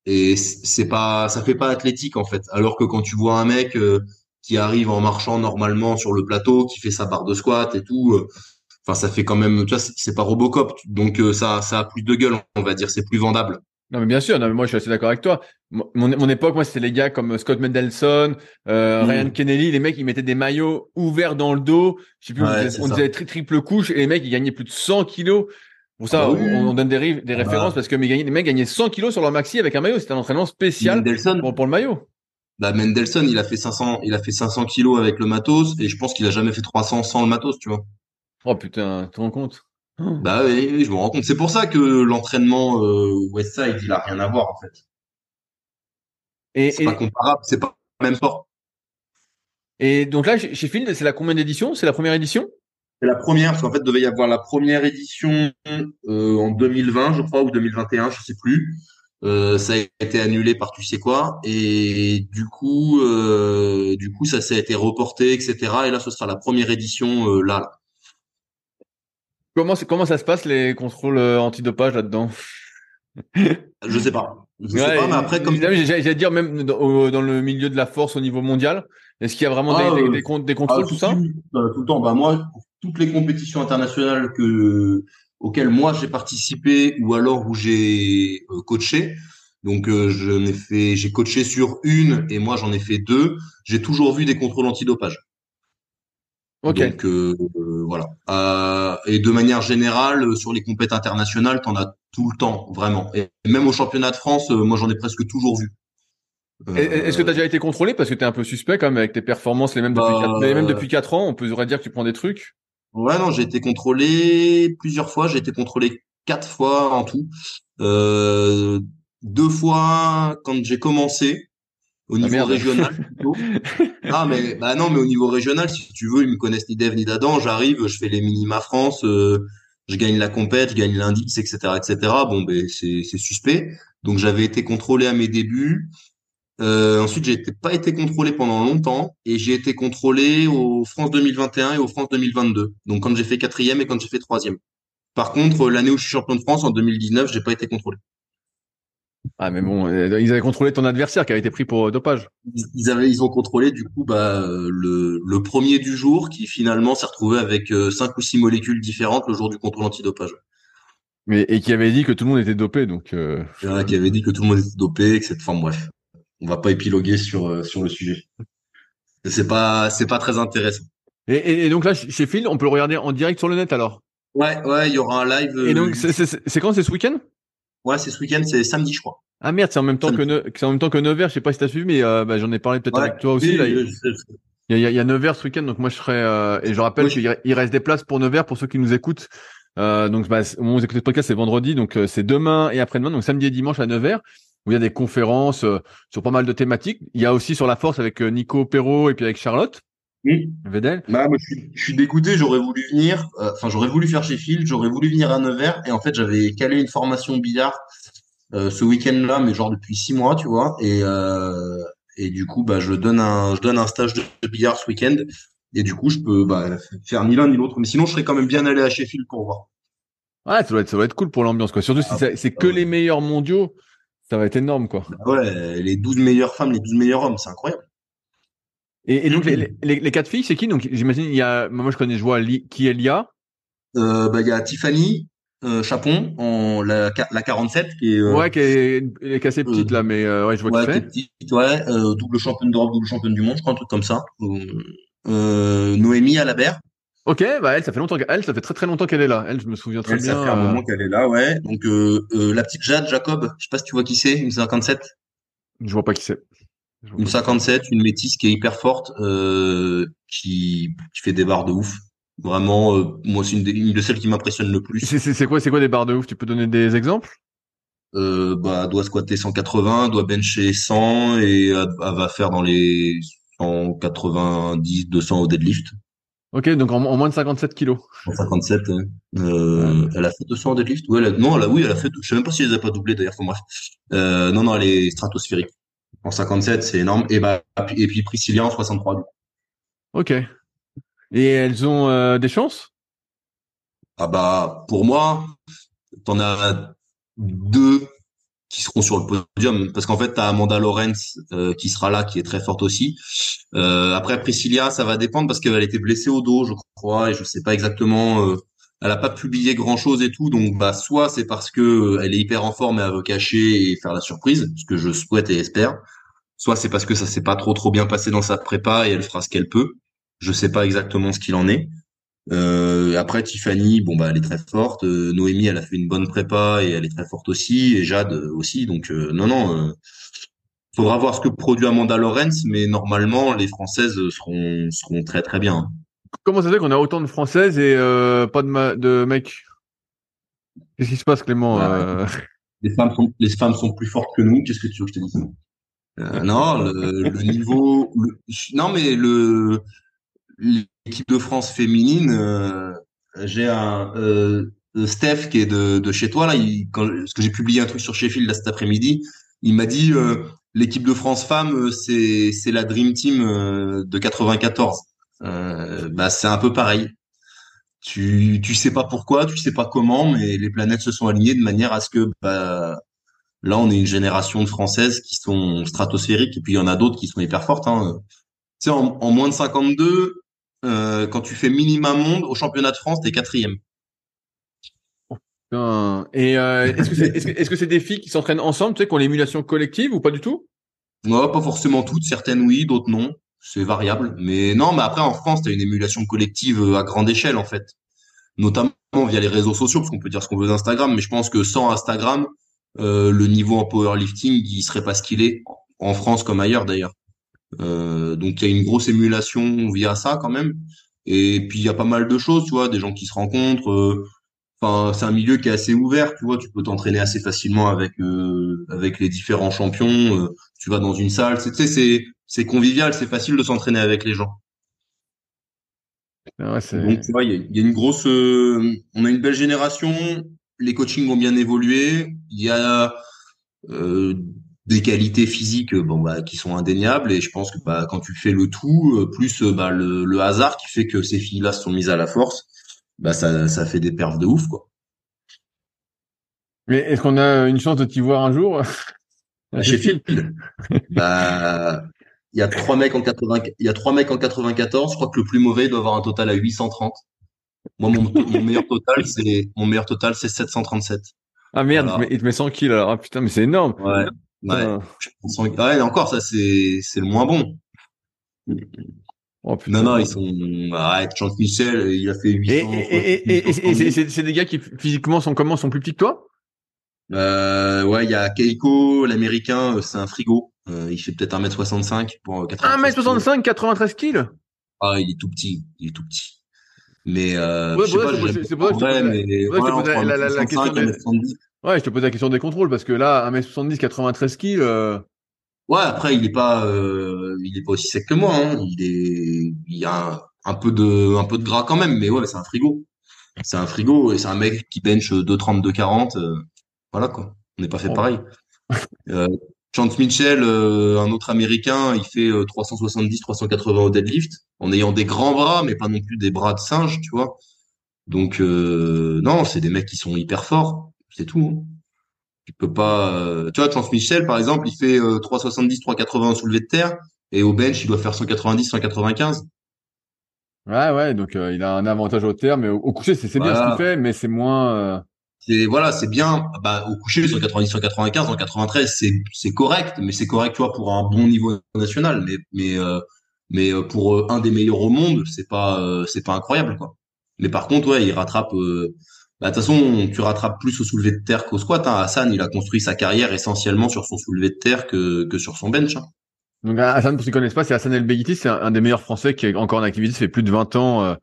Speaker 3: et c'est pas, ça fait pas athlétique en fait. Alors que quand tu vois un mec euh, qui arrive en marchant normalement sur le plateau, qui fait sa barre de squat et tout, euh, enfin ça fait quand même, tu vois, c'est pas Robocop, donc euh, ça, ça a plus de gueule, on va dire, c'est plus vendable.
Speaker 2: Non, mais bien sûr. Non, mais moi, je suis assez d'accord avec toi. Mon, mon époque, moi, c'était les gars comme Scott Mendelson, euh, mm. Ryan Kennedy. Les mecs, ils mettaient des maillots ouverts dans le dos. Je sais plus, on, disait, triple couche et les mecs, ils gagnaient plus de 100 kilos. Pour ça, ah on, donne des, des références parce que les mecs gagnaient 100 kilos sur leur maxi avec un maillot. C'était un entraînement spécial pour, pour, le maillot.
Speaker 3: Bah, Mendelson, il a fait 500, il a fait 500 kilos avec le matos et je pense qu'il a jamais fait 300 sans le matos, tu vois.
Speaker 2: Oh putain, tu te rends compte?
Speaker 3: Oh. Bah oui, je me rends compte. C'est pour ça que l'entraînement euh, Westside, il a rien à voir en fait. Et c'est pas comparable, c'est pas le même sport.
Speaker 2: Et donc là, chez Field, c'est la combien d'édition C'est la première édition?
Speaker 3: C'est la première, parce qu'en fait, il devait y avoir la première édition euh, en 2020, je crois, ou 2021, je sais plus. Euh, ça a été annulé par tu sais quoi, et du coup, euh, du coup, ça s'est été reporté, etc. Et là, ce sera la première édition euh, là. là.
Speaker 2: Comment, comment ça se passe les contrôles euh, antidopage là-dedans?
Speaker 3: Je sais pas. Je sais pas, mais après, comme
Speaker 2: j'allais dire même dans, le milieu de la force au niveau mondial, est-ce qu'il y a vraiment des, ah, des, des, des, contrôles ah, tout, ça?
Speaker 3: euh, Tout le temps. Bah moi, toutes les compétitions internationales que auxquelles moi j'ai participé ou alors où j'ai euh, coaché. Donc je n'ai fait, j'ai coaché sur une et moi j'en ai fait deux. J'ai toujours vu des contrôles antidopage. Donc euh, voilà. Euh, et de manière générale, euh, sur les compétitions internationales, t'en as tout le temps, vraiment. Et même au championnat de France, moi j'en ai presque toujours vu.
Speaker 2: Est-ce que tu as déjà été contrôlé? Parce que tu es un peu suspect quand même avec tes performances les mêmes depuis, bah, les mêmes depuis 4 ans On peut dire que tu prends des trucs
Speaker 3: Ouais, non, j'ai été contrôlé plusieurs fois. J'ai été contrôlé quatre fois en tout. Euh, deux fois quand j'ai commencé au ah, niveau régional plutôt. ah mais bah non mais au niveau régional si tu veux ils me connaissent ni d'Eve ni d'Adam j'arrive je fais les minima France euh, je gagne la compète je gagne l'indice etc etc bon ben c'est c'est suspect donc j'avais été contrôlé à mes débuts Euh, ensuite, j'ai pas été contrôlé pendant longtemps et j'ai été contrôlé au France 2021 et au France 2022. Donc quand j'ai fait quatrième et quand j'ai fait troisième. Par contre, l'année où je suis champion de France en 2019, j'ai pas été contrôlé.
Speaker 2: Ah mais bon, euh, ils avaient contrôlé ton adversaire qui avait été pris pour euh, dopage.
Speaker 3: Ils avaient, ils ont contrôlé du coup bah le, le premier du jour qui finalement s'est retrouvé avec cinq ou six molécules différentes le jour du contrôle antidopage.
Speaker 2: Mais et qui avait dit que tout le monde était dopé donc. Euh...
Speaker 3: qui avait dit que tout le monde était dopé, cette forme bref on va pas épiloguer sur euh, sur le sujet. C'est pas c'est pas très intéressant.
Speaker 2: Et, et, donc là chez Phil, on peut le regarder en direct sur le net alors?
Speaker 3: Ouais ouais, il y aura un live.
Speaker 2: Et donc euh, c'est quand c'est ce week-end?
Speaker 3: Ouais, c'est ce week-end, c'est samedi, je crois.
Speaker 2: Ah merde, c'est en même temps que c'est en même temps que Nevers. Je sais pas si t'as suivi, mais euh, bah, j'en ai parlé peut-être avec toi aussi. là, il, y a, il y a Nevers ce week-end, donc moi je serai. Euh, et je rappelle qu'il reste des places pour Nevers pour ceux qui nous écoutent. Euh, donc bah, au moment où vous écoutez le podcast, c'est vendredi, donc c'est demain et après-demain, donc samedi et dimanche à Nevers où il y a des conférences euh, sur pas mal de thématiques. Il y a aussi sur la force avec euh, Nico Perrault et puis avec Charlotte.
Speaker 3: Oui.
Speaker 2: Vedel?
Speaker 3: Bah, moi, je suis, je suis dégoûté. J'aurais voulu venir. Euh, enfin, j'aurais voulu faire chez Phil. J'aurais voulu venir à Nevers. Et en fait, j'avais calé une formation billard ce week-end-là, mais genre depuis six mois, tu vois. Et et du coup, bah, je donne un je donne un stage de billard ce week-end. Et du coup, je peux bah, faire ni l'un ni l'autre. Mais sinon, je serais quand même bien allé à Sheffield pour voir.
Speaker 2: Ouais, ça doit être, ça doit être cool pour l'ambiance, quoi. Surtout si ah, c'est que les meilleurs mondiaux. Ça va être énorme, quoi.
Speaker 3: Bah ouais, les 12 meilleures femmes, les 12 meilleurs hommes, c'est incroyable.
Speaker 2: Et, donc, les, les, quatre filles, c'est qui? Donc, j'imagine, il y a, moi, je connais, je vois qui est Lia.
Speaker 3: Euh, bah, il y a Tiffany, euh, Chapon, en la, la 47, qui est, euh,
Speaker 2: ouais, qui est, elle est assez petite, là, mais, euh, ouais, je vois
Speaker 3: ouais,
Speaker 2: qui fait.
Speaker 3: Petite, ouais, euh, double championne d'Europe, double championne du monde, je crois, un truc comme ça. Euh, Noémie Alabert,
Speaker 2: Ok, bah elle, ça fait longtemps qu'elle, ça fait très très longtemps qu'elle est là. Elle, je me souviens très bien.
Speaker 3: Ça fait un moment qu'elle est là, ouais. Donc euh, euh, la petite Jade Jacob, je sais pas si tu vois qui c'est, une 57.
Speaker 2: Je vois pas qui c'est.
Speaker 3: Une 57, une métisse qui est hyper forte, euh, qui, qui fait des barres de ouf. Vraiment, euh, moi c'est une, une, de celles qui m'impressionne le plus.
Speaker 2: C'est quoi, c'est quoi des barres de ouf? Tu peux donner des exemples?
Speaker 3: Euh, Bah, doit squatter 180, doit bencher 100 et elle, elle va faire dans les 190, 200 au deadlift.
Speaker 2: Ok, donc en, moins de 57 kilos.
Speaker 3: En 57, euh, elle a fait 200 en deadlift? Ouais, elle a, non, elle a, oui, elle a fait. Je sais même pas si elle les a pas doublés d'ailleurs. Enfin, Euh, non, non, elle est stratosphérique. En 57, c'est énorme. Et bah, et puis Priscilla en 63. Du coup.
Speaker 2: Ok. Et elles ont euh, des chances?
Speaker 3: Ah bah, pour moi, t'en as deux qui seront sur le podium parce qu'en fait tu as Amanda Lorenz euh, qui sera là qui est très forte aussi euh, après Priscilla ça va dépendre parce qu'elle était blessée au dos je crois et je sais pas exactement euh, elle a pas publié grand chose et tout donc bah soit c'est parce que euh, elle est hyper en forme et elle veut cacher et faire la surprise ce que je souhaite et espère soit c'est parce que ça s'est pas trop trop bien passé dans sa prépa et elle fera ce qu'elle peut je sais pas exactement ce qu'il en est euh, après Tiffany, bon bah elle est très forte. Euh, Noémie, elle a fait une bonne prépa et elle est très forte aussi. Et Jade aussi. Donc euh, non non, faudra voir ce que produit Amanda Lorenz, mais normalement les Françaises seront seront très très bien.
Speaker 2: Comment ça fait qu'on a autant de Françaises et pas de de mecs? Qu'est-ce qui se passe, Clément
Speaker 3: Les femmes sont les femmes sont plus fortes que nous. Qu'est-ce que tu veux que je te dise? Non, le, le niveau. non mais le l'équipe de France féminine, euh, j'ai un euh, Steph qui est de, de chez toi là, il, quand, parce que j'ai publié un truc sur Sheffield là cet après-midi, il m'a dit euh, l'équipe de France femmes c'est c'est la dream team de 94. Bah c'est un peu pareil. Tu tu sais pas pourquoi, tu sais pas comment, mais les planètes se sont alignées de manière à ce que bah là on est une génération de françaises qui sont stratosphériques et puis il y en a d'autres qui sont hyper fortes. Hein. Tu sais en, en moins de 52 euh, quand tu fais minimum monde au championnat de France, t'es quatrième.
Speaker 2: Et euh, est-ce que c'est est -ce c'est des filles qui s'entraînent ensemble, tu sais, qui ont l'émulation collective ou pas du tout?
Speaker 3: Non, pas forcément toutes. Certaines oui, d'autres non. C'est variable. Mais non, mais après en France, t'as une émulation collective euh, à grande échelle en fait, notamment via les réseaux sociaux, parce qu'on peut dire ce qu'on veut d'Instagram, mais je pense que sans Instagram, euh, le niveau en powerlifting, il serait pas ce qu'il est en France comme ailleurs d'ailleurs. Euh, donc il y a une grosse émulation via ça quand même. Et puis il y a pas mal de choses, tu vois, des gens qui se rencontrent. Enfin, c'est un milieu qui est assez ouvert, tu vois. Tu peux t'entraîner assez facilement avec euh, avec les différents champions. tu vas dans une salle, tu sais, c'est c'est convivial, c'est facile de s'entraîner avec les gens.
Speaker 2: Ouais,
Speaker 3: Donc tu vois, il y, y a, une grosse, on a une belle génération. Les coachings ont bien évolué. Il y a des qualités physiques bon bah qui sont indéniables et je pense que bah quand tu fais le tout plus bah le, le hasard qui fait que ces filles là se sont mises à la force bah ça ça fait des perfs de ouf quoi
Speaker 2: mais est-ce qu'on a une chance de t'y voir un jour?
Speaker 3: Chez Phil bah il y a trois mecs en 80 il y a trois mecs en 94 je crois que le plus mauvais doit avoir un total à 830 moi mon, mon meilleur total c'est mon meilleur total c'est 737
Speaker 2: ah merde, il te met 100 kills alors. Ah putain, mais c'est énorme.
Speaker 3: Ouais. Ouais. ouais. encore, ça, c'est, c'est le moins bon. Oh, non, non, ils sont, arrête, Chance Michel, il a fait 800.
Speaker 2: Et, et, et, c'est des gars qui physiquement sont comment, sont plus petits que toi?
Speaker 3: Euh, ouais, il y a Keiko, l'américain, euh, c'est un frigo. Euh, il fait peut-être 1m65 pour
Speaker 2: 1m65, 93 kills?
Speaker 3: Ah, il est tout petit, il est tout petit. Mais euh, ouais, c'est pour ça que
Speaker 2: je te pose la question des contrôles parce que là, 1m70, 93 kills.
Speaker 3: Ouais, après, il est pas, euh, il est pas aussi sec que moi. Hein. Il est, il y a un, peu de, un peu de gras quand même, mais ouais, c'est un frigo. C'est un frigo et c'est un mec qui bench 2,30, 2,40. Euh, voilà quoi. On n'est pas fait oh. pareil. Euh, Chance Mitchell, euh, un autre américain, il fait 370, euh, 380 au deadlift, en ayant des grands bras, mais pas non plus des bras de singe, tu vois. Donc euh, non, c'est des mecs qui sont hyper forts, c'est tout. Hein. Tu peux pas, tu vois, Chance Michel par exemple, il fait 370, 380 au soulevé de terre, et au bench, il doit faire 190, 195.
Speaker 2: Ouais, ouais, donc il a un avantage au terre, mais au, coucher, c'est bien ce qu'il fait, mais c'est moins
Speaker 3: c'est voilà, c'est bien. Bah, au coucher, 190, 195, en 93, c'est c'est correct, mais c'est correct, tu vois, pour un bon niveau national. Mais mais euh, mais euh, pour euh, un des meilleurs au monde, c'est pas c'est pas incroyable, quoi. Mais par contre, ouais, il rattrape. Bah, de toute façon, tu rattrapes plus au soulevé de terre qu'au squat. Hein. Hassan, il a construit sa carrière essentiellement sur son soulevé de terre que que sur son bench. Hein.
Speaker 2: Donc Hassan, pour ceux qui connaissent pas, c'est Hassan El Beghiti, c'est un, des meilleurs Français qui est encore en activité, ça fait plus de 20 ans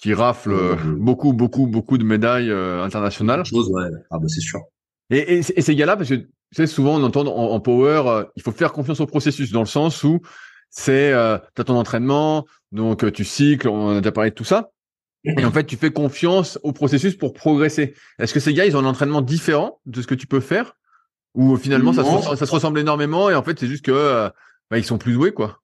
Speaker 2: qui rafle euh, beaucoup, beaucoup, beaucoup de médailles euh, internationales.
Speaker 3: Chose, ouais. Ah bah c'est sûr.
Speaker 2: Et, et, et ces gars-là, parce que tu sais, souvent on entend en, power, euh, il faut faire confiance au processus, dans le sens où c'est, euh, tu as ton entraînement, donc tu cycles, on a déjà parlé de tout ça. Et en fait, tu fais confiance au processus pour progresser. Est-ce que ces gars, ils ont un entraînement différent de ce que tu peux faire? Ou finalement, ça se, ça se, ressemble énormément et en fait, c'est juste que bah, ils sont plus doués, quoi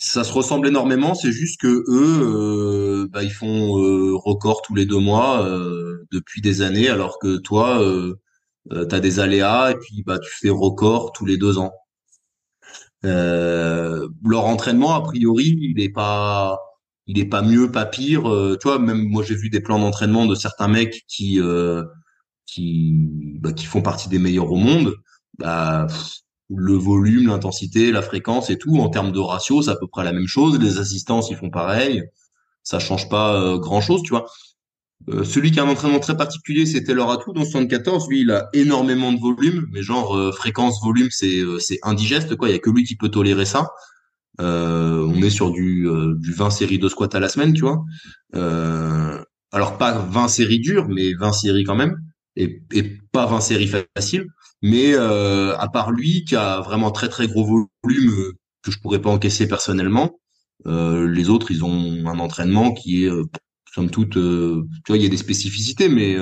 Speaker 3: ça se ressemble énormément, c'est juste que eux, euh, bah, ils font euh, record tous les deux mois euh, depuis des années, alors que toi, euh, euh tu as des aléas et puis bah, tu fais record tous les deux ans. leur entraînement, a priori, il est pas, il est pas mieux, pas pire. tu vois, même moi, j'ai vu des plans d'entraînement de certains mecs qui, qui, bah, qui font partie des meilleurs au monde. Bah, le volume, l'intensité, la fréquence et tout. En termes de ratio, c'est à peu près la même chose. Les assistances, ils font pareil. Ça change pas euh, grand chose, tu vois. Euh, celui qui a un entraînement très particulier, c'était leur atout dans 74. Lui, il a énormément de volume, mais genre euh, fréquence, volume, c'est c'est indigeste quoi. Il y a que lui qui peut tolérer ça. On est sur du du 20 séries de squat à la semaine, tu vois. alors pas 20 séries dures, mais 20 séries quand même, et, et pas 20 séries faciles. Mais euh, à part lui, qui a vraiment très très gros volume euh, que je pourrais pas encaisser personnellement, euh, les autres, ils ont un entraînement qui est, somme toute, tu vois, il y a des spécificités, mais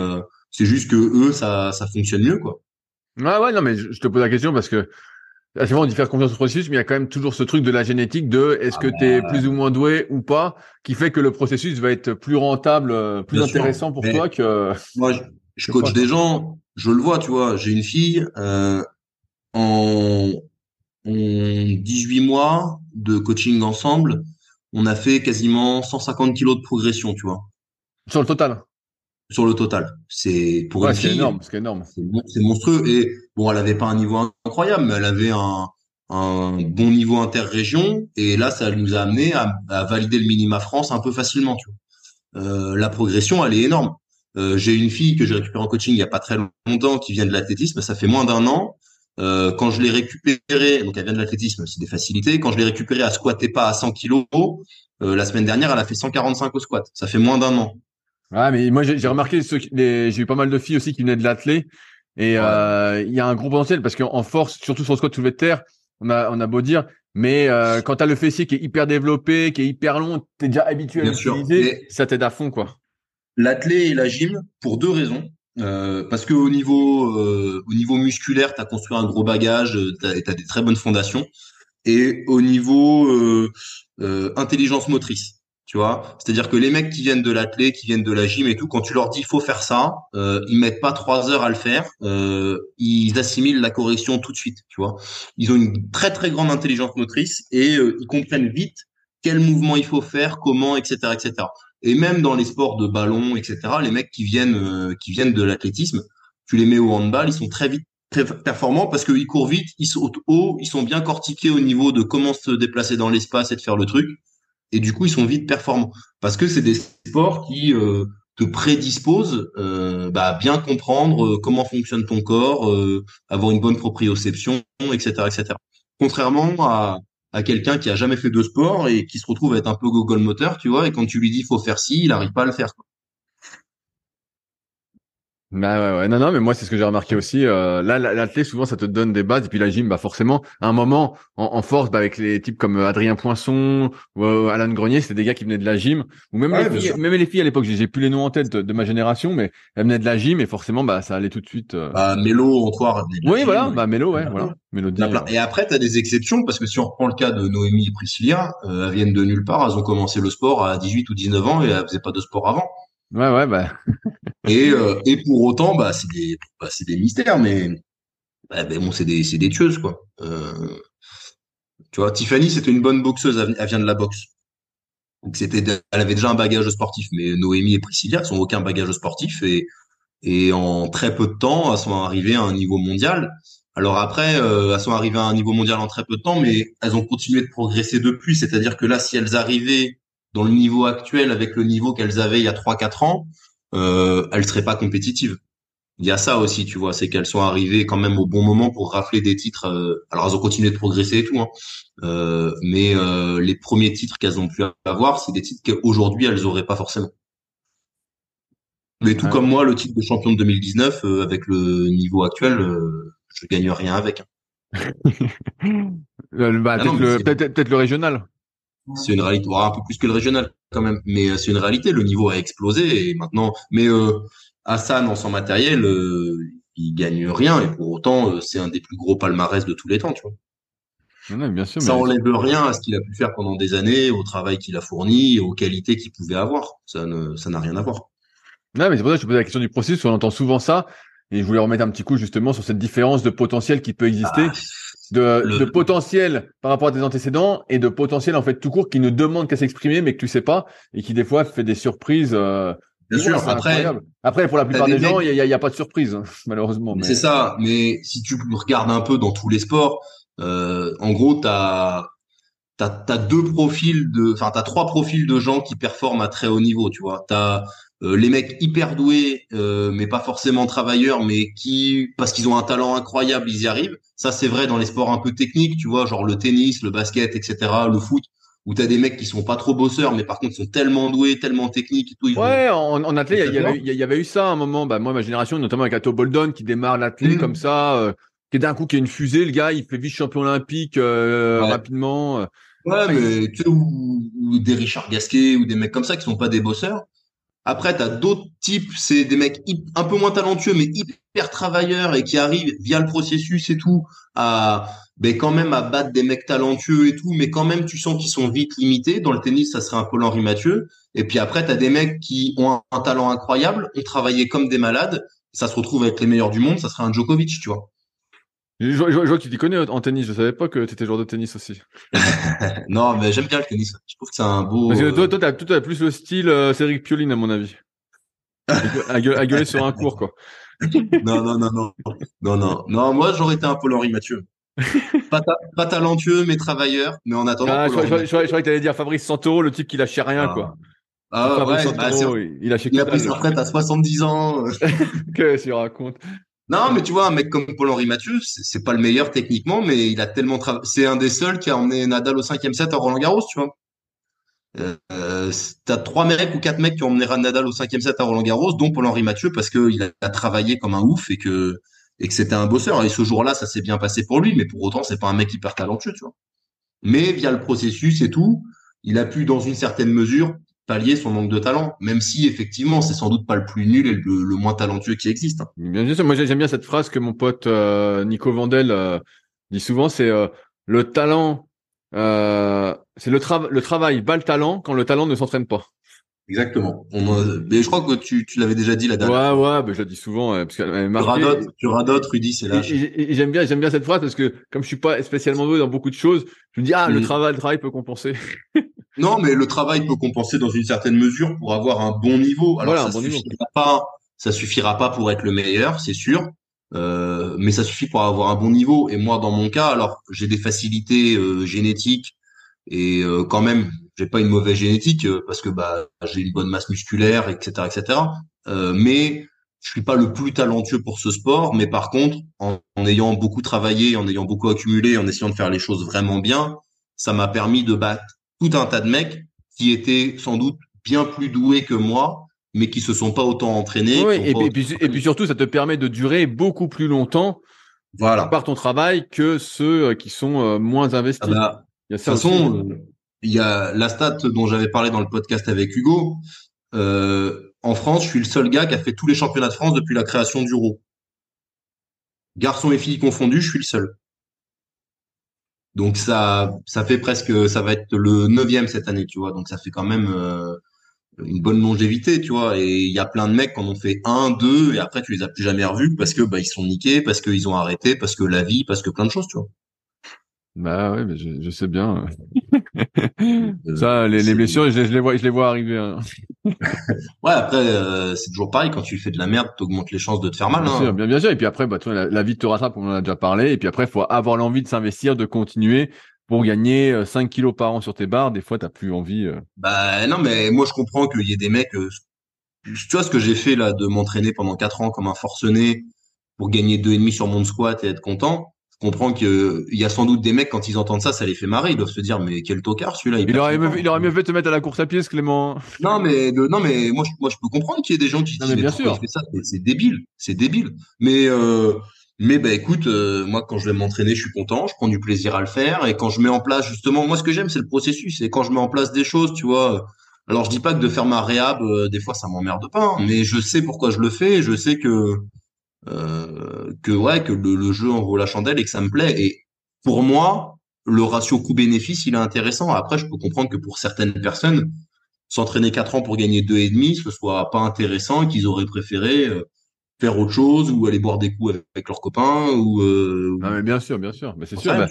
Speaker 3: c'est juste que eux, ça, ça fonctionne mieux, quoi.
Speaker 2: Ouais, ouais, non, mais je te pose la question parce que c'est vrai, on dit faire confiance au processus, mais il y a quand même toujours ce truc de la génétique de est-ce que ah tu es plus ou moins doué ou pas, qui fait que le processus va être plus rentable, plus intéressant pour toi que.
Speaker 3: Moi, je, je coach des gens, je le vois, tu vois. J'ai une fille euh, en, en 18 mois de coaching ensemble, on a fait quasiment 150 kilos de progression, tu vois.
Speaker 2: Sur le total?
Speaker 3: Sur le total, c'est pour une fille.
Speaker 2: C'est énorme, c'est énorme.
Speaker 3: C'est monstrueux et bon, elle avait pas un niveau incroyable, mais elle avait un, un bon niveau interrégion et là, ça nous a amené à, à valider le minima France un peu facilement, tu vois. Euh, la progression, elle est énorme. Euh, j'ai une fille que j'ai récupérée en coaching il y a pas très longtemps qui vient de l'athlétisme, ça fait moins d'un an. Euh, quand je l'ai récupérée, donc elle vient de l'athlétisme, c'est des facilités. Quand je l'ai récupérée, elle squattait pas à 100 kilos. Euh, la semaine dernière, elle a fait 145 au squat. Ça fait moins d'un an.
Speaker 2: Ouais, mais moi j'ai remarqué, j'ai eu pas mal de filles aussi qui venaient de l'athlé. Et euh, il y a un gros potentiel parce qu'en force, surtout sur le squat soulevé de terre, on a, on a beau dire, mais euh, quand tu as le fessier qui est hyper développé, qui est hyper long, tu es déjà habitué à l'utiliser, ça t'aide à fond quoi
Speaker 3: l'athlé et la gym pour deux raisons. Euh, parce que au niveau euh, au niveau musculaire, tu as construit un gros bagage, tu as, des très bonnes fondations. Et au niveau intelligence motrice, tu vois, c'est-à-dire que les mecs qui viennent de l'athlé, qui viennent de la gym et tout, quand tu leur dis faut faire ça, euh, ils mettent pas trois heures à le faire, euh, ils assimilent la correction tout de suite, tu vois. Ils ont une très très grande intelligence motrice et ils comprennent vite quel mouvement il faut faire, comment, etc., etc. Et même dans les sports de ballon, etc., les mecs qui viennent, euh, qui viennent de l'athlétisme, tu les mets au handball, ils sont très vite très performants parce qu'ils courent vite, ils sautent haut, ils sont bien cortiqués au niveau de comment se déplacer dans l'espace et de faire le truc. Et du coup, ils sont vite performants parce que c'est des sports qui euh, te prédisposent euh, bah, à bien comprendre comment fonctionne ton corps, avoir une bonne proprioception, etc., etc. Contrairement à à quelqu'un qui a jamais fait de sport et qui se retrouve à être un peu Google moteur, tu vois, et quand tu lui dis faut faire ci, il arrive pas à le faire.
Speaker 2: Bah ouais, ouais, non, non, mais moi c'est ce que j'ai remarqué aussi. Euh, là, l'athlète souvent ça te donne des bases et puis la gym, bah forcément, à un moment en, force, bah, avec les types comme euh, Adrien Poinçon ou euh, Alan Grenier, c'était des gars qui venaient de la gym ou même les filles, même les filles à l'époque, j'ai plus les noms en tête de, ma génération, mais elles venaient de la gym et forcément, bah ça allait tout de suite. Euh...
Speaker 3: Bah Mélo, Antoine.
Speaker 2: Oui, voilà, bah Mélo, ouais, voilà.
Speaker 3: Mélodie. Et après, tu as des exceptions parce que si on reprend le cas de Noémie et Priscilla, elles viennent de nulle part, elles ont commencé le sport à 18 ou 19 ans et elles faisaient pas de sport avant.
Speaker 2: Ouais, ouais, bah.
Speaker 3: et, euh, et pour autant, bah, c'est des, bah, des mystères, mais, bah, ben bon, c'est des, des tueuses, quoi. Euh, tu vois, Tiffany, c'était une bonne boxeuse, elle vient de la boxe. Donc c'était, elle avait déjà un bagage sportif, mais Noémie et Priscilla, n'ont aucun bagage sportif et, et en très peu de temps, elles sont arrivées à un niveau mondial. Alors après, euh, elles sont arrivées à un niveau mondial en très peu de temps, mais elles ont continué de progresser depuis. C'est-à-dire que là, si elles arrivaient dans le niveau actuel avec le niveau qu'elles avaient il y a 3-4 ans, euh, elles seraient pas compétitives. Il y a ça aussi, tu vois, c'est qu'elles sont arrivées quand même au bon moment pour rafler des titres. Euh, alors elles ont continué de progresser et tout, hein, euh, mais euh, les premiers titres qu'elles ont pu avoir, c'est des titres qu'aujourd'hui elles auraient pas forcément. Mais tout comme moi, le titre de champion de 2019, euh, avec le niveau actuel, je gagne rien avec.
Speaker 2: Hein. bah, ah peut-être le régional.
Speaker 3: C'est une réalité, un peu plus que le régional quand même, mais euh, c'est une réalité. Le niveau a explosé et maintenant, mais euh, Hassan en son matériel, euh, il gagne rien et pour autant, euh, c'est un des plus gros palmarès de tous les temps, tu vois.
Speaker 2: bien sûr,
Speaker 3: ça enlève rien à ce qu'il a pu faire pendant des années, au travail qu'il a fourni, aux qualités qu'il pouvait avoir. Ça ne, ça n'a rien à voir.
Speaker 2: Non, mais c'est pour ça que je posais la question du processus. On entend souvent ça, et je voulais remettre un petit coup justement sur cette différence de potentiel qui peut exister. Ah de, de, potentiel par rapport à tes antécédents et de potentiel en fait tout court qui ne demande qu'à s'exprimer mais que tu sais pas et qui des fois fait des surprises. Euh,
Speaker 3: Bien sûr. Après,
Speaker 2: après pour la plupart des, gens, il y a, pas de surprise hein, malheureusement.
Speaker 3: Mais... C'est ça. Mais si tu regardes un peu dans tous les sports, euh, en gros, t'as t'as as deux profils de, enfin t'as trois profils de gens qui performent à très haut niveau. Tu vois, t'as euh, les mecs hyper doués, euh, mais pas forcément travailleurs, mais qui, parce qu'ils ont un talent incroyable, ils y arrivent. Ça, c'est vrai dans les sports un peu techniques, tu vois, genre le tennis, le basket, etc., le foot, où t'as des mecs qui sont pas trop bosseurs, mais par contre sont tellement doués, tellement techniques et tout.
Speaker 2: ouais, en, en athlète, il y, avait eu ça à un moment. Bah, moi, ma génération, notamment avec Atto Boldon, qui démarre l'athlète mmh. comme ça, euh, qui d'un coup qui a une fusée, le gars, il fait vice-champion olympique rapidement.
Speaker 3: Ouais, mais tu sais, ou, ou, des Richard Gasquet ou des mecs comme ça qui sont pas des bosseurs. Après, tu d'autres types, c'est des mecs un peu moins talentueux, mais hyper travailleurs et qui arrivent via le processus et tout à ben, quand même à battre des mecs talentueux et tout, mais quand même tu sens qu'ils sont vite limités. Dans le tennis, ça serait un peu Henri Mathieu. Et puis après, tu as des mecs qui ont un, talent incroyable, ont travaillé comme des malades, ça se retrouve avec les meilleurs du monde, ça serait un Djokovic, tu vois.
Speaker 2: Je, vois que tu t'y connais en tennis. Je savais pas que tu étais joueur de tennis aussi.
Speaker 3: non, mais j'aime bien le tennis. Je trouve que c'est un beau.
Speaker 2: Parce que toi, toi, t'as, plus le style euh, Cédric Pioline, à mon avis. à, gueuler, sur un cours, quoi.
Speaker 3: non, non, non, non, non, non, non. Moi, j'aurais été un Paul Henri Mathieu. pas, pas, talentueux, mais travailleur. Mais en attendant.
Speaker 2: Ah, je, croyais que t'allais dire Fabrice Santoro, le type qui lâchait rien, quoi.
Speaker 3: Ah ouais, bah, il, a, il a pris sa retraite à 70 ans.
Speaker 2: Qu'est-ce qu'il raconte
Speaker 3: non, mais tu vois, un mec comme Paul-Henri Mathieu, c'est pas le meilleur techniquement, mais il a tellement travaillé. C'est un des seuls qui a emmené Nadal au cinquième set à Roland Garros, tu vois. Euh, T'as trois mecs ou quatre mecs qui ont emmené Nadal au cinquième set à Roland Garros, dont Paul-Henri Mathieu, parce qu'il a, travaillé comme un ouf et que et que c'était un bosseur. Et ce jour-là, ça s'est bien passé pour lui, mais pour autant, c'est pas un mec hyper talentueux, tu vois. Mais via le processus et tout, il a pu, dans une certaine mesure, pallier son manque de talent, même si effectivement c'est sans doute pas le plus nul et le, moins talentueux qui existe. Hein.
Speaker 2: Bien sûr, moi j'aime bien cette phrase que mon pote euh, Nico Vandel euh, dit souvent, c'est euh, le talent, c'est le, le travail bat le talent quand le talent ne s'entraîne pas.
Speaker 3: Exactement. mais je crois que tu, tu l'avais déjà dit la
Speaker 2: dernière. Ouais, ouais, bah, je le dis souvent. parce qu'elle
Speaker 3: marqué. Tu radotes, Rudy, c'est là.
Speaker 2: J'aime bien, j'aime bien cette phrase parce que comme je suis pas spécialement doué dans beaucoup de choses, je me dis ah le mm. travail, le travail peut compenser.
Speaker 3: non, mais le travail peut compenser dans une certaine mesure pour avoir un bon niveau. Alors ça suffira pas, ça suffira pas pour être le meilleur, c'est sûr. Euh, mais ça suffit pour avoir un bon niveau. Et moi, dans mon cas, alors j'ai des facilités euh, génétiques et euh, quand même j'ai pas une mauvaise génétique euh, parce que bah j'ai une bonne masse musculaire, etc., etc. Euh, mais je suis pas le plus talentueux pour ce sport. Mais par contre, en, ayant beaucoup travaillé, en ayant beaucoup accumulé, en essayant de faire les choses vraiment bien, ça m'a permis de battre tout un tas de mecs qui étaient sans doute bien plus doués que moi, mais qui se sont pas autant entraînés.
Speaker 2: Oui, et, puis, et, puis, surtout, ça te permet de durer beaucoup plus longtemps voilà. par ton travail que ceux euh, qui sont moins investis. Ah
Speaker 3: bah, de toute façon, il y a la stat dont j'avais parlé dans le podcast avec Hugo. Euh, en France, je suis le seul gars qui a fait tous les championnats de France depuis la création du RO. Garçons et filles confondus, je suis le seul. Donc ça, ça fait presque, ça va être le neuvième cette année, tu vois. Donc ça fait quand même euh, une bonne longévité, tu vois. Et il y a plein de mecs qui en ont fait un, deux, et après tu les as plus jamais revus parce que bah ils sont niqués, parce qu'ils ont arrêté, parce que la vie, parce que plein de choses, tu vois.
Speaker 2: Bah oui, mais je, je sais bien. ça, les, les blessures, je, je, les vois, je les vois arriver. Hein.
Speaker 3: ouais, après, euh, c'est toujours pareil. Quand tu fais de la merde, t'augmentes les chances de te faire mal.
Speaker 2: Bien
Speaker 3: hein.
Speaker 2: sûr, bien, bien sûr. Et puis après, bah, toi, la, la, vie te rattrape, on en a déjà parlé. Et puis après, il faut avoir l'envie de s'investir, de continuer pour gagner 5 euh, kilos par an sur tes barres. Des fois, t'as plus envie. Euh.
Speaker 3: Bah non, mais moi, je comprends qu'il y ait des mecs. tu vois ce que j'ai fait là, de m'entraîner pendant 4 ans comme un forcené pour gagner deux et demi sur mon squat et être content je comprends qu'il y a sans doute des mecs, quand ils entendent ça, ça les fait marrer. Ils doivent se dire, mais quel tocard celui-là.
Speaker 2: Il, aurait, mieux, il aurait mieux fait de te mettre à la course à pied, ce Clément.
Speaker 3: Non, mais, non, mais moi, je, moi, je peux comprendre qu'il y ait des gens qui disent, mais bien sûr. ça? C'est débile. C'est débile. Mais, euh, mais bah écoute, euh, moi quand je vais m'entraîner, je suis content, je prends du plaisir à le faire et quand je mets en place justement, moi ce que j'aime c'est le processus et quand je mets en place des choses, tu vois. Alors je dis pas que de faire ma réhab, euh, des fois ça m'emmerde pas, hein, mais je sais pourquoi je le fais, je sais que euh, que ouais que le, le, jeu en vaut la chandelle et que ça me plaît. Et pour moi, le ratio coût-bénéfice, il est intéressant. Après, je peux comprendre que pour certaines personnes, s'entraîner quatre ans pour gagner deux et demi, ce soit pas intéressant, qu'ils auraient préféré euh, faire autre chose ou aller boire des coups avec, leurs copains ou. Euh,
Speaker 2: mais bien sûr, bien sûr, mais c'est sûr. Bah,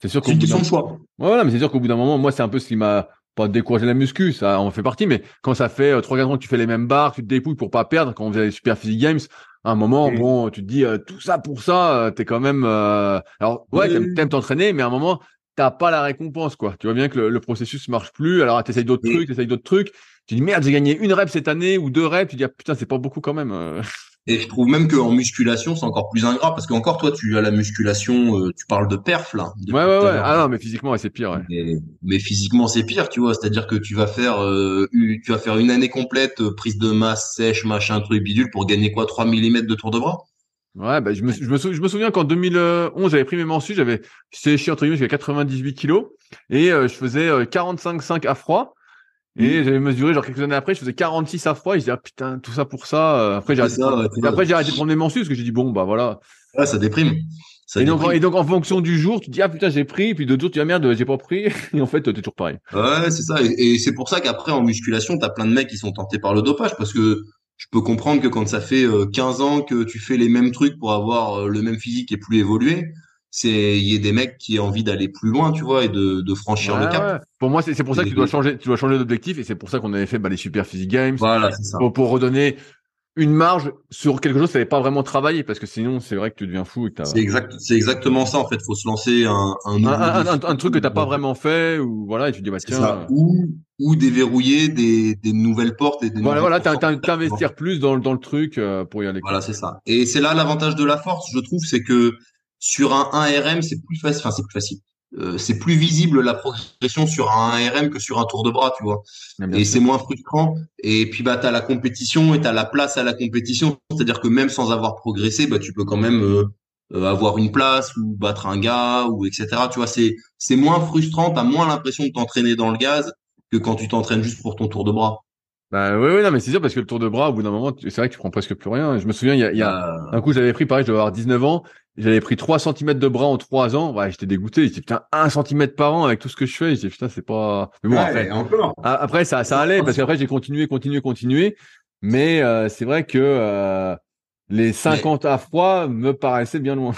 Speaker 3: c'est sûr. une question de choix.
Speaker 2: Voilà, mais c'est sûr qu'au bout d'un moment, moi, c'est un peu ce qui m'a pas décourager la muscu, ça en fait partie, mais quand ça fait euh, trois 4 ans que tu fais les mêmes barres, tu te dépouilles pour pas perdre, quand on faisait les Super Physique Games, à un moment, bon, tu te dis euh, tout ça pour ça, euh, t'es quand même. alors ouais, t'aimes t'entraîner, mais à un moment, t'as pas la récompense, quoi. Tu vois bien que le, le processus marche plus. Alors t'essayes d'autres trucs, t'essayes d'autres trucs. Tu dis merde, j'ai gagné une rep cette année ou deux reps. Tu dis ah, putain, c'est pas beaucoup quand même.
Speaker 3: Et je trouve même qu'en musculation, c'est encore plus ingrat parce qu'encore toi, tu as la musculation, euh, tu parles de perf là.
Speaker 2: Ouais, ouais, ouais. Ah non, mais physiquement, c'est pire.
Speaker 3: Ouais. Mais, physiquement, c'est pire, tu vois. C'est-à-dire que tu vas faire, euh, tu vas faire une année complète euh, prise de masse sèche, machin, truc bidule pour gagner quoi, 3 mm de tour de bras?
Speaker 2: Ouais, bah, je me, je me, souviens, je me souviens qu'en 2011, j'avais pris mes mensus, j'avais séché entre guillemets, j'avais 98 kilos et je faisais 45,5 à froid. Et j'avais mesuré, genre quelques années après, je faisais 46 à froid. Et je disais, ah putain, tout ça pour ça. Euh, après, j'ai arrêté, après, j'ai arrêté de prendre mes mensus parce que j'ai dit, bon, bah voilà.
Speaker 3: Ouais, ça déprime.
Speaker 2: Ça et, donc, et, donc, en fonction du jour, tu dis, ah putain, j'ai pris. Et puis d'autres jours, tu dis, ah merde, j'ai pas pris. Et en fait, t'es toujours pareil.
Speaker 3: Ouais, c'est ça. Et, c'est pour ça qu'après, en musculation, t'as plein de mecs qui sont tentés par le dopage parce que je peux comprendre que quand ça fait 15 euh, ans que tu fais les mêmes trucs pour avoir euh, le même physique et plus évolué, c'est il y a des mecs qui ont envie d'aller plus loin, tu vois, et de, de franchir le cap.
Speaker 2: Pour moi, c'est pour ça que tu dois changer, tu dois changer d'objectif, et c'est pour ça qu'on avait fait bah, les Super Physique Games.
Speaker 3: Voilà, ça.
Speaker 2: Pour, redonner une marge sur quelque chose, ça n'avait pas vraiment travaillé, parce que sinon, c'est vrai que tu deviens fou.
Speaker 3: C'est exact, c'est exactement ça en fait. Faut se lancer un un,
Speaker 2: un, un, truc que t'as pas vraiment fait, ou voilà, et tu dis bah tiens. Ça.
Speaker 3: Ou ou déverrouiller des, des nouvelles portes et des
Speaker 2: voilà voilà t'investir plus dans dans le truc euh, pour y aller.
Speaker 3: Voilà c'est ça. Et c'est là l'avantage de la force, je trouve, c'est que sur un 1RM, c'est plus facile. Enfin, c'est plus facile. Euh, c'est plus visible la progression sur un 1RM que sur un tour de bras, tu vois. et c'est moins frustrant. Et puis bah t'as la compétition et t'as la place à la compétition. C'est-à-dire que même sans avoir progressé, bah tu peux quand même euh, euh, avoir une place ou battre un gars ou etc. Tu vois, c'est c'est moins frustrant. T'as moins l'impression de t'entraîner dans le gaz que quand tu t'entraînes juste pour ton tour de bras.
Speaker 2: Bah oui, oui, non, mais c'est sûr parce que le tour de bras, au bout d'un moment, c'est vrai que tu prends presque plus rien. Je me souviens, il y a, il y a
Speaker 3: Euh,
Speaker 2: un coup, j'avais pris, pareil, je devais avoir 19 ans, j'avais pris 3 cm de bras en 3 ans. Ouais, j'étais dégoûté. J'étais putain, 1 cm par an avec tout ce que je fais. J'étais putain, c'est pas. Mais bon,
Speaker 3: ouais,
Speaker 2: après,
Speaker 3: et encore.
Speaker 2: a- après ça, ça allait parce qu'après j'ai continué, continué, continué. Mais euh, c'est vrai que euh, les 50 à froid me paraissaient bien loin.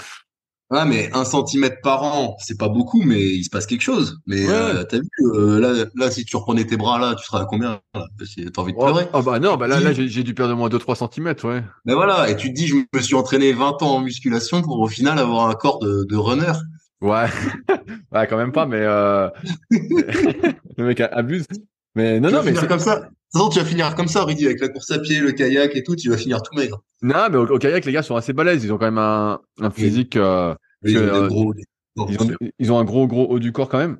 Speaker 3: Ouais, mais un centimètre par an, c'est pas beaucoup, mais il se passe quelque chose. Mais
Speaker 2: Ouais,
Speaker 3: euh, t'as vu, euh, là, là, si tu reprenais tes bras là, tu seras à combien là? T'as envie de
Speaker 2: Oh,
Speaker 3: pleurer.
Speaker 2: oh, bah non, bah là, là j'ai dû perdre au moins 2-3 cm, ouais.
Speaker 3: Mais voilà, et tu te dis, je me suis entraîné 20 ans en musculation pour au final avoir un corps de, de runner.
Speaker 2: Ouais, ouais, quand même pas, mais euh... le mec abuse. Mais non,
Speaker 3: tu
Speaker 2: non, mais c'est-
Speaker 3: comme ça? De toute façon, tu vas finir comme ça, Rudy, avec la course à pied, le kayak et tout, tu vas finir tout maigre.
Speaker 2: non, mais au, au kayak, les gars sont assez balèzes. Ils ont quand même un, un physique. euh,
Speaker 3: Ils ont
Speaker 2: Que,
Speaker 3: des
Speaker 2: euh,
Speaker 3: gros-
Speaker 2: ils, ont, ils ont un gros, gros haut du corps quand même.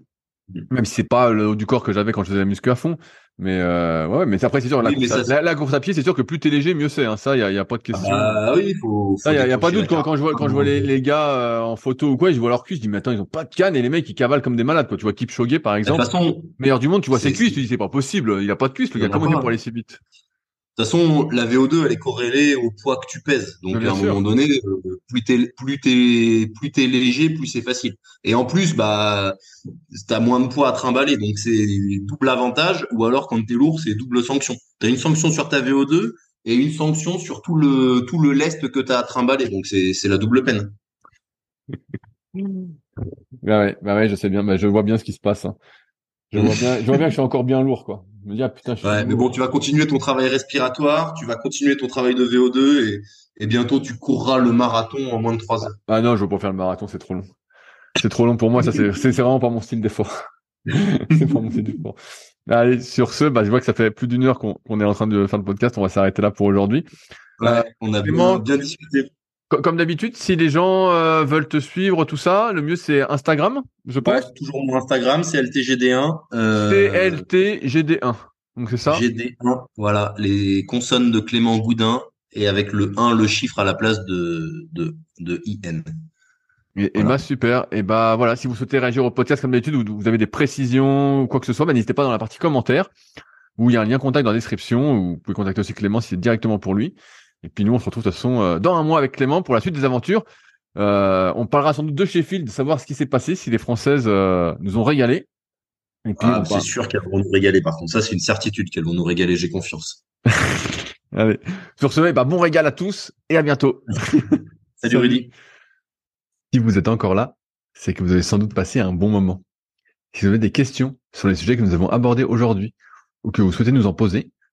Speaker 3: Mm.
Speaker 2: Même si c'est pas le haut du corps que j'avais quand je faisais la muscu à fond. Mais euh, ouais, mais après c'est sûr, la,
Speaker 3: Oui,
Speaker 2: course
Speaker 3: ça,
Speaker 2: la, la course à pied, c'est sûr que plus t'es léger, mieux c'est. Hein. Ça, y a, y a pas de question.
Speaker 3: Ah oui, il faut.
Speaker 2: Ça, y a, y a pas de doute quand,
Speaker 3: quand
Speaker 2: je vois quand je vois les, les gars euh, en photo ou quoi, je vois leur cuisse, je dis mais attends ils ont pas de canne et les mecs ils cavalent comme des malades quoi. Tu vois Kipchoge par
Speaker 3: De toute
Speaker 2: exemple,
Speaker 3: façon,
Speaker 2: meilleur du monde, tu vois ses cuisses, tu dis c'est pas possible, il a pas de cuisse le
Speaker 3: Il
Speaker 2: gars, comment il
Speaker 3: pas.
Speaker 2: pour aller si vite
Speaker 3: toute façon, la VO2, elle est corrélée au poids que tu pèses. Donc,
Speaker 2: bien
Speaker 3: à un
Speaker 2: sûr.
Speaker 3: moment donné, euh, plus t'es, plus t'es, plus t'es léger, plus c'est facile. Et en plus, bah, t'as moins de poids à trimballer. Donc, c'est double avantage. Ou alors, quand t'es lourd, c'est double sanction. T'as une sanction sur ta VO2 et une sanction sur tout le, tout le lest que t'as à trimballer. Donc, c'est, c'est la double peine.
Speaker 2: Bah ouais, bah ouais, je sais bien, bah je vois bien ce qui se passe. hein. Je vois bien, je vois bien que je suis encore bien lourd quoi. Je me dis ah putain, je suis
Speaker 3: Ouais, mais bon, tu vas continuer ton travail respiratoire, tu vas continuer ton travail de VO2 et, et bientôt, tu courras le marathon en moins de trois heures.
Speaker 2: Ah non, je veux pas faire le marathon, c'est trop long. C'est trop long pour moi, ça c'est c'est vraiment pas mon style d'effort. c'est pas mon style d'effort. Allez, sur ce, bah je vois que ça fait plus d'une heure qu'on qu'on est en train de faire le podcast, on va s'arrêter là pour aujourd'hui.
Speaker 3: Ouais, on a
Speaker 2: Clément,
Speaker 3: bien, bien discuté.
Speaker 2: Co- Comme d'habitude, si les gens euh, veulent te suivre, tout ça, le mieux c'est Instagram, je
Speaker 3: Ouais,
Speaker 2: pense.
Speaker 3: toujours mon Instagram, c'est LTGD1. Euh,
Speaker 2: TLTGD1. Donc c'est ça.
Speaker 3: GD1. Voilà, les consonnes de Clément Goudin et avec le 1, le chiffre à la place de, de, de IN.
Speaker 2: Et, et
Speaker 3: Voilà.
Speaker 2: bah super. Et bah voilà, si vous souhaitez réagir au podcast comme d'habitude, ou vous avez des précisions ou quoi que ce soit, bah, n'hésitez pas dans la partie commentaires où il y a un lien contact dans la description. Ou vous pouvez contacter aussi Clément si c'est directement pour lui. Et puis nous, on se retrouve de toute façon euh, dans un mois avec Clément pour la suite des aventures. Euh, on parlera sans doute de Sheffield, de savoir ce qui s'est passé, si les Françaises euh, nous ont régalé.
Speaker 3: Ah, c'est sûr qu'elles vont nous régaler, par contre. Ça, c'est une certitude qu'elles vont nous régaler, j'ai confiance.
Speaker 2: Allez. Sur ce, eh bah, bon régal à tous et à bientôt.
Speaker 3: Salut Rudy.
Speaker 1: Si vous êtes encore là, c'est que vous avez sans doute passé un bon moment. Si vous avez des questions sur les sujets que nous avons abordés aujourd'hui ou que vous souhaitez nous en poser,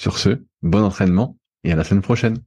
Speaker 1: Sur ce, bon entraînement et à la semaine prochaine.